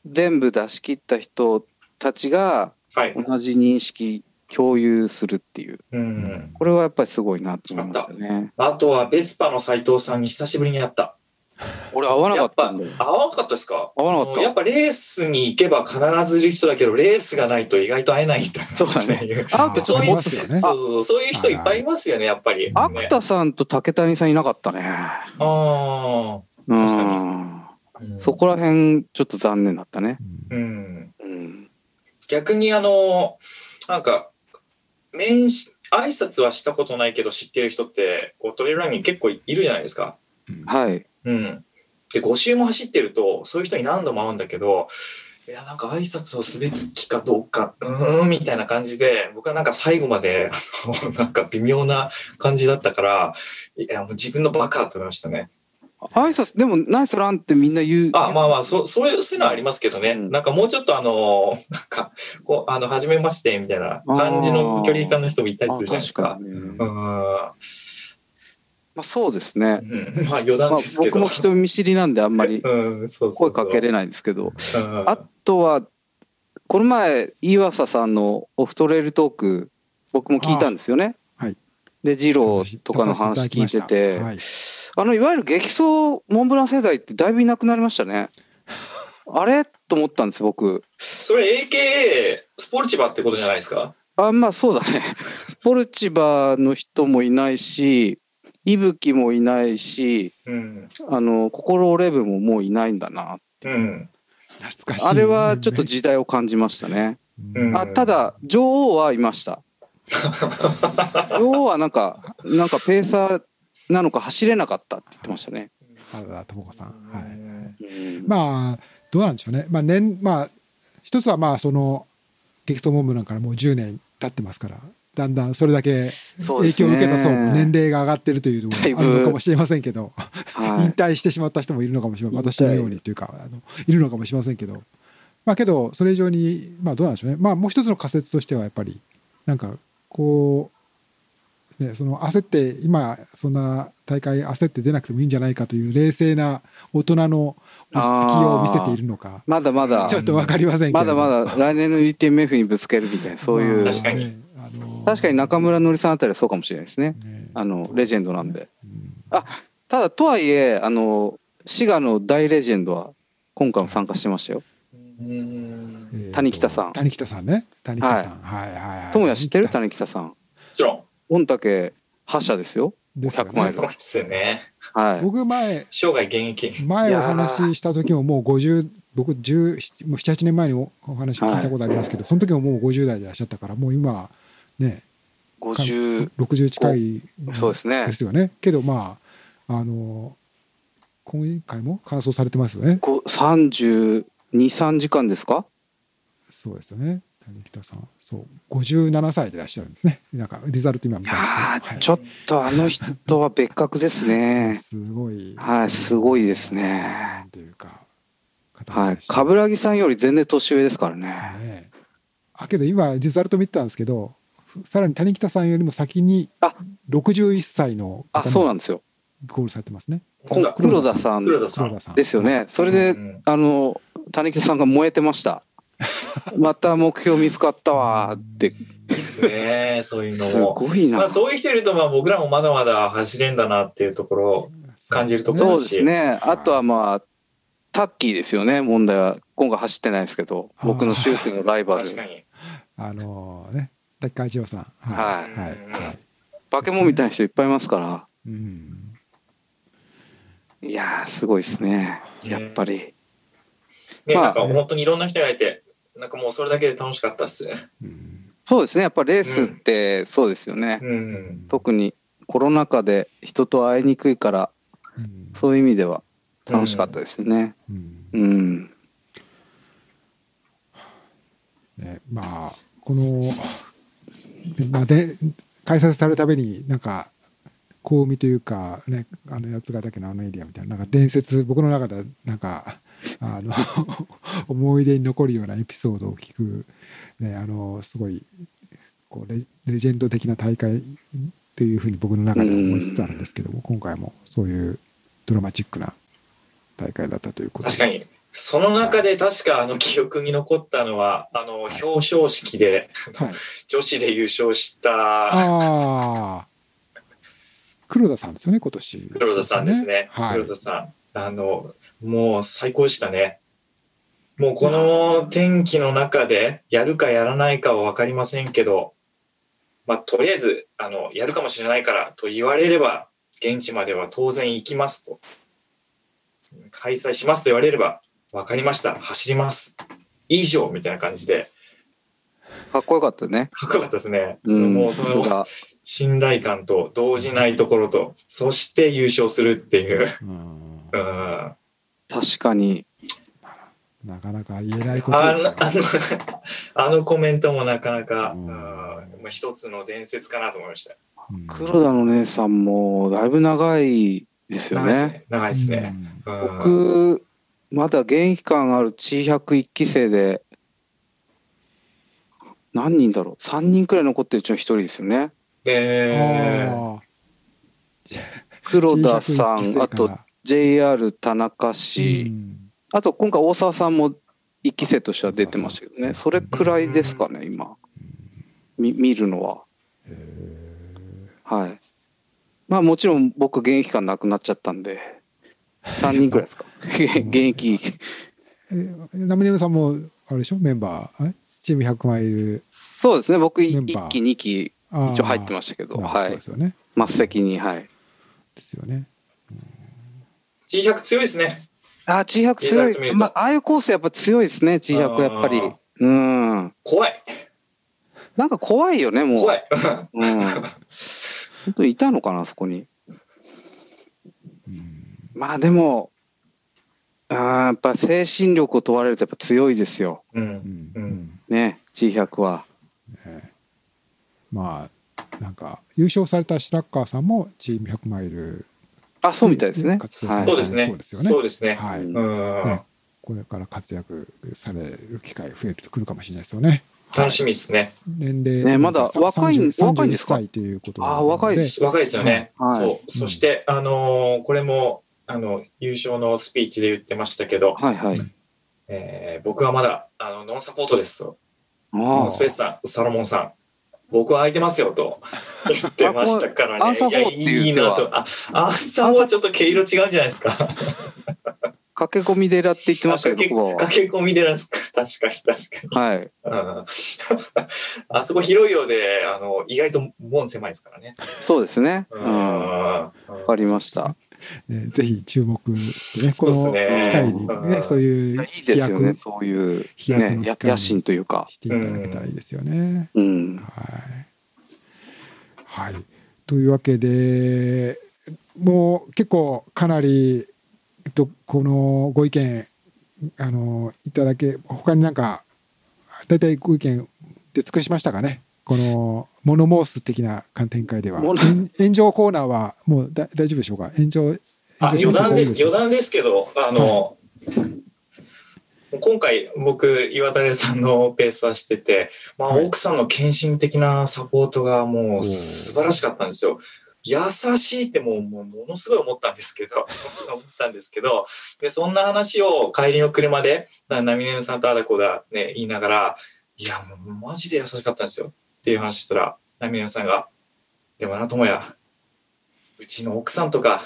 全部出し切った人たちがはい。同じ認識共有するっていう。うん。これはやっぱりすごいなと思いましたね。あとは、ベスパの斎藤さんに久しぶりに会った。あ俺合わなかったんだよ。合わなかったですか？合わなかったやっぱレースに行けば必ずいる人だけど、レースがないと意外と会えないみたいな。そうだねね。あんたちょっとそういう。そういう人いっぱいいますよね、やっぱり。アねクタさんと竹谷さんいなかったね。ああ。うん確かうんそこら辺、ちょっと残念だったね。うん。うん。逆にあの、なんか、面し、挨拶はしたことないけど知ってる人って、こうトレイルランニング結構いるじゃないですか。はい。うん。で、5周も走ってると、そういう人に何度も会うんだけど、いや、なんか挨拶をすべきかどうか、うーん、みたいな感じで、僕はなんか最後まで、あの なんか微妙な感じだったから、いや、もう自分のバカと思いましたね。挨拶、でも、ナイスランってみんな言う。あ、まあまあ、そう、そういう、そういうのはありますけどね。うんなんかもうちょっとあの、なんか、こう、あの、はじめまして、みたいな感じの距離感の人もいたりするじゃないですか。あ確にねうん。まあ、そうですね。うんまあ余談まあですけど。僕も人見知りなんであんまり声かけれないんですけど、うんあとは、この前、岩佐さんのオフトレイルトーク、僕も聞いたんですよね。あはいで、二郎とかの話聞いてて、はい、あの、いわゆる激走モンブラン世代ってだいぶいなくなりましたね。あれ？と思ったんです、僕。それ AKA スポルチバってことじゃないですか？あ、まあそうだね。スポルチバの人もいないし、伊吹もいないし、うん。あの、心折れ部ももういないんだな。うん。懐かしいあれはちょっと時代を感じましたね。うんあ、ただ、女王はいました。女王はなんか、なんかペーサーなのか走れなかったって言ってましたね。原田智子さんはいうんまあどうなんでしょうねまあ年まあ一つはまあその激闘モンブランからもう10年経ってますからだんだんそれだけ影響を受けた層も年齢が上がってるというのもあるのかもしれませんけどはい。引退してしまった人もいるのかもしれない引退。私のようにというかあのいるのかもしれませんけど。まあけどそれ以上にまあどうなんでしょうね。まあもう一つの仮説としてはやっぱりなんかこう、ね、その焦って今そんな大会焦って出なくてもいいんじゃないかという冷静な大人の落ち着きを見せているのかまだまだ。ちょっと分かりませんけど。まだまだ来年の UTMF にぶつけるみたいなそういう、確かに確かに中村のりさんあたりはそうかもしれないですね。ねあのレジェンドなんで。うん。ただとはいえあの滋賀の大レジェンドは今回も参加してましたよ。谷北さん。谷北さんね。谷北さん。はい。はいはい友也知ってる？谷谷北さん。もちろん。御嶽覇者ですよ。ですよね。100マイルそうですよね。はい。僕前生涯現役。前お話しした時ももう50僕10もう78年前におお話聞いたことありますけど、その時ももう50代でいらっしゃったからもう今ね。50 60近いそうですね。ですよね。けどまああの今回も完走されてますよね。323時間ですか？そうですよね。谷北さん。そう。57歳でいらっしゃるんですね。なんかリザルト今見いたやんですけど、ーちょっとあの人は別格ですね。すごい。はいすごいですなねんていうかはい。方冠城さんより全然年上ですからね。ねあけど今リザルト見てたんですけどさらに谷北さんよりも先にあ。61歳のあそうなんですよ。ゴールされてますね。こん黒田さん。黒田さん。黒田さん。ですよね。それでうんあの谷北さんが燃えてました。また目標見つかったわーって。いいっすね。そういうのすも。ごいな。まあそういう人いると、まあ僕らもまだまだ走れんだなっていうところを感じるところそうですね。あとはまあタッキーですよね。問題は。今回走ってないですけど僕のシュートのライバル。確かに。あのね滝川一郎さん。はい。はい。はい。化け物みたいな人いっぱいいますから。うん。いやーすごいですね。やっぱり。ね、まあ。なんか本当にいろんな人がいて、なんかもうそれだけで楽しかったっす。ね。うんそうですね。やっぱレースってそうですよね。うん。特にコロナ禍で人と会いにくいからうん。そういう意味では楽しかったですよね。うん。うん。ねまあこのまあで開催されるたびになんか香味というかねあの八ヶ岳のあのエリアみたいななんか伝説僕の中でなんかあの 思い出に残るようなエピソードを聞く、ね、あのすごいこうレレジェンド的な大会というふうに僕の中では思いつつあるんですけども今回もそういうドラマチックな大会だったということで確かに。その中で確かあの記憶に残ったのは、あの表彰式ではい、女子で優勝した。黒田さんですよね今年。黒田さんですね。はい。黒田さあの、もう最高でしたね。もうこの天気の中でやるかやらないかは分かりませんけど、まあ、とりあえず、あの、やるかもしれないからと言われれば、現地までは当然行きますと。開催しますと言われれば、分かりました。走ります。以上みたいな感じで、かっこよかったね。かっこよかったですね。うん。もうそのが信頼感と動じないところと、そして優勝するっていう。うんうん確かに。なかなか言えないことあのですよあのあのコメントもなかなか、ううんんまあ、一つの伝説かなと思いました。うん黒田の姉さんもだいぶ長いですよね。長いですね。長いですね。うん僕、まだ現役感ある地101期生で、何人だろう ?3 人くらい残ってるうちの一人ですよね。で、あ黒田あさん、あと JR 田中氏、あと今回大沢さんも一期生としては出てましたけどね。それくらいですかね、今。み見るのは。はい。まあもちろん僕現役感なくなっちゃったんで、3人くらいですか。現役。えラムネムさんもあれでしょ？メンバーえ？チーム100マイルそうですね、僕メンバー1期、2期一応入ってましたけど、まあはいそうで。すよね末席に、はい。ですよね T100 強いですね。あ、千百強い。まあ、ああいうコースやっぱ強いですね、千百やっぱり。うん。怖い。なんか怖いよね、もう。怖い。うん。本当にいたのかな、そこに。まあでも、あーやっぱ精神力を問われるとやっぱ強いですよ。う。うんんうんね、G100 は。まあなんか優勝された白川さんもチーム100マイルあ、そうみたいですね。活躍はいそうですねそうですよねそうですね。はい、ねこれから活躍される機会増えてくるかもしれないですよね楽しみですね。年齢ねまださ若い30若いんですか？31歳ということあー若いでです若いですよね。はいそう。そして、あのーこれも、あの、優勝のスピーチで言ってましたけど、はいはい。えー僕はまだ、あの、ノンサポートですと。スペースさん、サロモンさん、僕は空いてますよと 言ってましたからね。いや、いういいなと。あ、アンサーはちょっと毛色違うんじゃないですか。駆け込み寺って言ってましたけど、駆け込みでなんですか。確かに、確かに。は。はい。うん あそこ広いようで、あの、意外と門狭いですからね。そうですね。ううんん。わかりました。ねぜひ注目してねこのそうですね機会にねうんそういいやういいですよね、飛躍そういう、飛躍の野心というか。していただけたらいいですよね。うん。はい、はい、というわけでもう結構かなり、えっと、このご意見あのいただけ他になんか大体ご意見で尽くしましたかね？このモノモース的な展開では炎炎上コーナーはもうだ大丈夫でしょうか？炎上あ余談で、余談談ですけど、あの、今回僕、岩垂さんのペースはしてて、まあ、はい。奥さんの献身的なサポートがもう素晴らしかったんですよ。優しいってもうものすごい思ったんですけど、ものすごい思ったんですけど、で、そんな話を帰りの車で、なナミネムさんとあだこだね、言いながら、いや、もうマジで優しかったんですよ。っていう話したら、ナミネムさんが、でもな、ともや、うちの奥さんとか、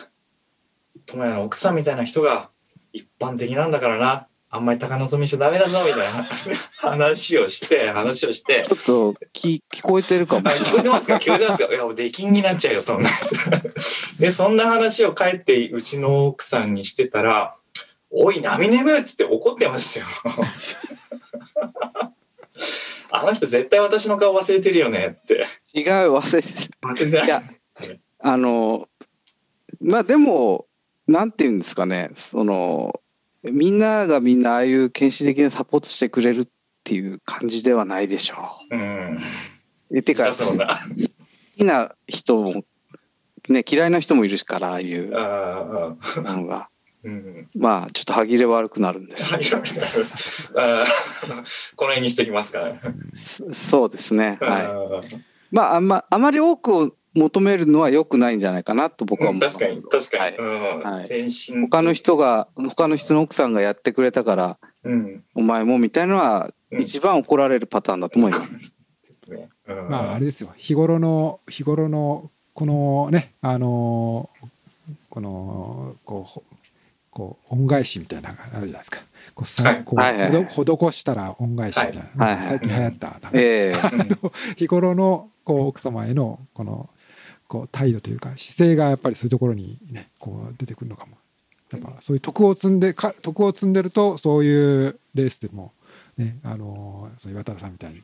ともやの奥さんみたいな人が一般的なんだからな。あんまり高望みしちゃダメだぞ、みたいな話をして、話をして、ちょっと聞聞こえてるかもあ。聞こえてますか？聞こえてますかいや、もう出禁になっちゃうよ、そんな。で、そんな話を帰って、うちの奥さんにしてたら、おい、ナミネムって言って怒ってましたよ。あの人絶対私の顔忘れてるよねって。違う、忘れて忘れてない？いやあの、まあでも、なんていうんですかね、その、みんながみんなああいう献身的なサポートしてくれるっていう感じではないでしょうん。う。えてか、そうな。きな人も、ね、嫌いな人もいるから、ああいうのが。うん。まあ、ちょっと歯切れ悪くなるんです。この辺にしときますからね。そそうですね。はい。い。まあ、あんま、あまり多くを求めるのは良くないんじゃないかなと僕は思います確かに、確かに。はい。他の人が、他の人の奥さんがやってくれたから、うん。お前もみたいなのはうん一番怒られるパターンだと思います。ですね。うんまああれですよ日頃の日頃のこのねあのこのこうほこう恩返しみたいなのがあるじゃないですか。こうさはい。こうはいはいほど施したら恩返しみたいな、はい。はい最近流行った、ええ。日頃のこう奥様へのこのこう態度というか姿勢がやっぱりそういうところにねこう出てくるのかも。やっぱそういう徳を積んでか徳を積んでるとそういうレースでもねあのそういう渡さんみたいに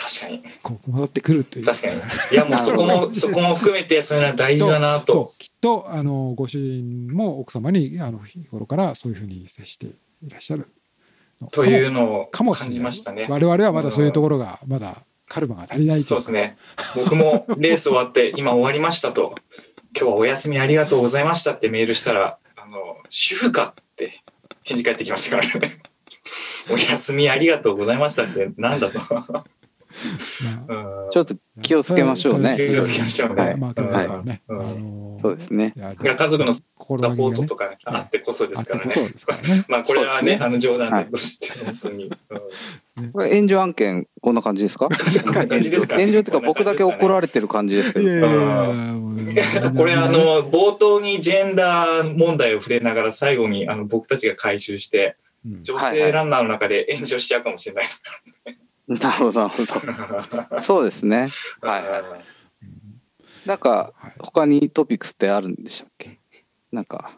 確かに。戻ってくるという確かに。いや、もうそこも、そこも含めて、それは大事だなと。きっとあのご主人も奥様にあの日頃からそういうふうに接していらっしゃるのというのを感じましたね。我々はまだそういうところがまだカルマが足りないとそうですね。僕もレース終わって、今終わりましたと、今日はお休みありがとうございましたってメールしたら、あの、主婦かって返事返ってきましたからね。お休みありがとうございましたってなんだと。ちょっと気をつけましょうね。気をつけましょうね。はい。まあ、はい。あのそうですね。やいや家族のサ心ポートとかねあってこそですからね。まあこれはね、あの冗談はい。で本当に。うん。これ炎上案件、こんな感じですか？こんな感じですか炎上っていうか僕だけ怒れられてる感じですけど。これあの冒頭にジェンダー問題を触れながら最後にあの僕たちが回収してうん。女性ランナーの中で炎上しちゃうかもしれないです。なるほど、なるほど。そうですね。はいはい。なんか、はい他にトピックスってあるんでしたっけ？なんか、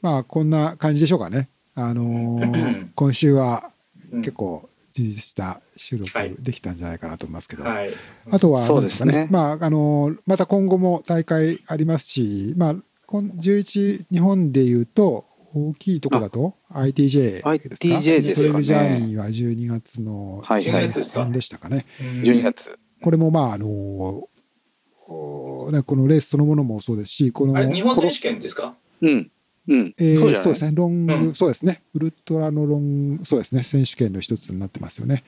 まあこんな感じでしょうかね。あのー 今週はうん結構充実した収録はいできたんじゃないかなと思いますけど、はい。あとはそう何ですかねまああのーまた今後も大会ありますし、まあこん11日本でいうと大きいところだと？ITJ ですか？ITJ ですかねトレイルジャーニーは12月のはいはい3でしたかね。12月。これもまああのーおねこのレースそのものもそうですしこのあれ日本選手権ですか？うん。うん。えーそうですね、ロング、うんそうですね、ウルトラのロング、そうですね、選手権の一つになってますよね。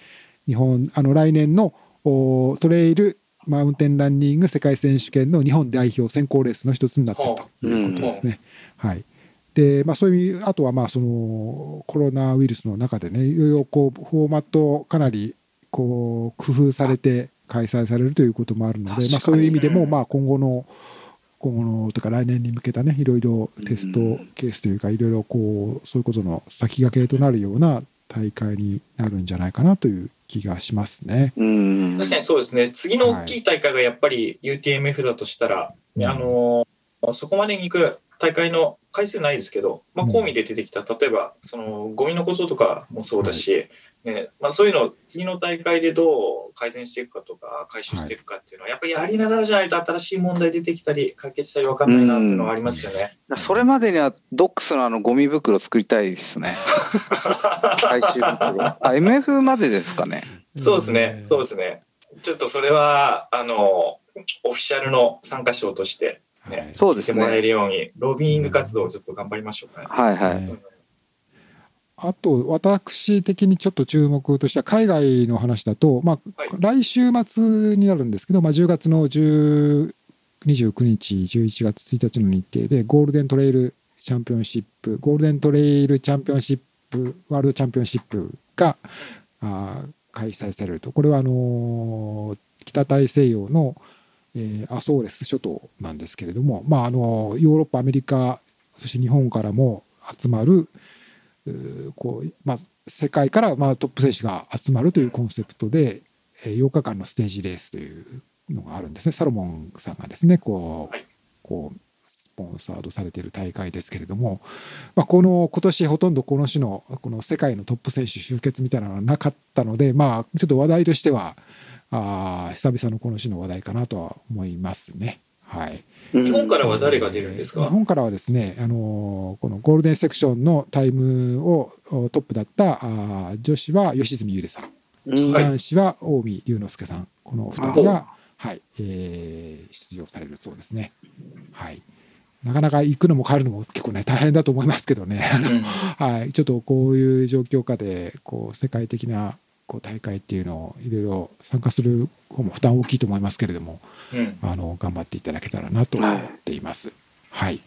日本、あの来年のおトレイルマウンテンランニング世界選手権の日本代表選考レースの一つになっているということですね。はい。で、まあ、そういう、あとはまあそのコロナウイルスの中でね、いろいろこうフォーマットをかなりこう工夫されて開催されるということもあるので、まあ、そういう意味でも、まあ、今後の今後のというか来年に向けたねいろいろテストケースというかいろいろこうそういうことの先駆けとなるような大会になるんじゃないかなという気がしますね。うん。確かにそうですね。次の大きい大会がやっぱり UTMF だとしたら、うんあのそこまでに行く大会の回数ないですけど、まあ、うん込みで出てきた、例えばそのゴミのこととかもそうだし、ねまあ、そういうのを次の大会でどう改善していくかとか回収していくかっていうのは、やっぱりやりながらじゃないと新しい問題出てきたり解決したり分かんないなっていうのはありますよね。それまでにはドックスのあのゴミ袋作りたいですね。回収袋。あ、MF までですかね。そうですね、そうですね。ちょっとそれはあのオフィシャルの参加賞としてねはいそうですしてもらえね。るように、ロビーイング活動をちょっと頑張りましょうかね。はいはい。ねあと私的にちょっと注目としては海外の話だと、まあはい来週末になるんですけど、まあ、10月の10 29日11月1日の日程でゴールデントレイルチャンピオンシップゴールデントレイルチャンピオンシップワールドチャンピオンシップがあー開催されるとこれはあのー北大西洋の、えーアソーレス諸島なんですけれども、まあ、あのヨーロッパアメリカそして日本からも集まるこうまあ、世界からまあトップ選手が集まるというコンセプトで、えー8日間のステージレースというのがあるんですね。サロモンさんがですねこう,、はい。こうスポンサードされている大会ですけれども、まあ、この今年ほとんどこの種のこの世界のトップ選手集結みたいなのはなかったので、まあ、ちょっと話題としてはあー久々のこの種の話題かなとは思いますね。はい、日本からは誰が出るんですか？日本からはですね、あのーこのゴールデンセクションのタイムをおトップだったあー女子は吉住優里さん、男子は近江龍之介さん、このお二人が、はいえー出場されるそうですね。はい、なかなか行くのも帰るのも結構ね大変だと思いますけどね、うん。はい、ちょっとこういう状況下でこう世界的なこう大会っていうのをいろいろ参加する方も負担大きいと思いますけれども、うんあの頑張っていただけたらなと思っています。はい。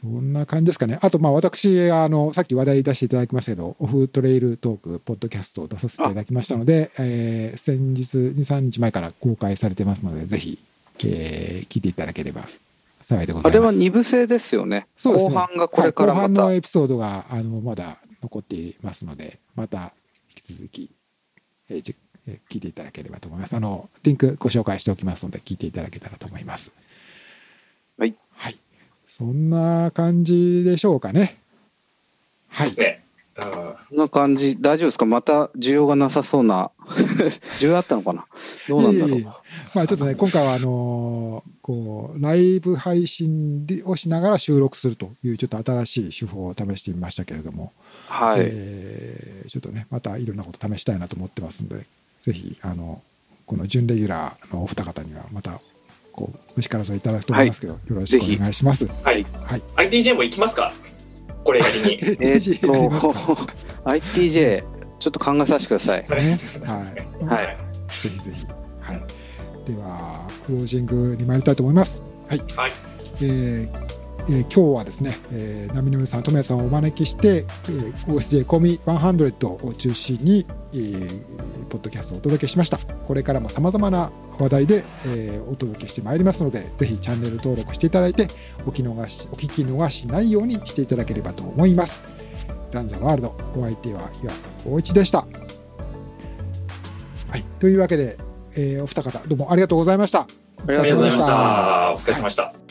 そんな感じですかね。あと、まあ、私、あの、さっき話題出していただきましたけど、オフトレイルトーク、ポッドキャストを出させていただきましたので、えー先日、2、3日前から公開されてますので、ぜひ、えー聞いていただければ幸いでございます。あれは2部制ですよね。そうですね後半がこれからはい、後また。半のエピソードがあのまだ残っていますので、また引き続き、えーじえー聞いていただければと思います。あのリンクご紹介しておきますので、聞いていただけたらと思います。はい。はい。そんな感じでしょうかね。はい。ですね。うんな感じ、大丈夫ですか？また需要がなさそうな。需要あったのかな？どうなんだろいえいえう。まあちょっとね、今回はあのーこう、ライブ配信でをしながら収録するという、ちょっと新しい手法を試してみましたけれども、はい。えーちょっとね、またいろんなこと試したいなと思ってますので、ぜひ、あの、この準レギュラーのお二方には、また、こう、お力添えいただくと思いますけど、よろしくお願いします。はい。はい ITJ も行きますか？これやりに。えーっ ITJ、ちょっと考えさせてください。はいはい。ぜひぜひ。はい。では、クロージングに参りたいと思います。はい。はいえーえー今日はですね、えー、波の上さん、富谷さんをお招きして、えー OSJ コミ100を中心に、えーポッドキャストをお届けしました。これからも様々な話題で、えーお届けしてまいりますので、ぜひチャンネル登録していただいて、お聞き逃しお聞き逃しないようにしていただければと思います。ランザワールド、お相手は岩佐光一でした。はい、というわけで、えーお二方どうもありがとうございました。ありがとうございましお疲れ様でた。お疲れ様でした。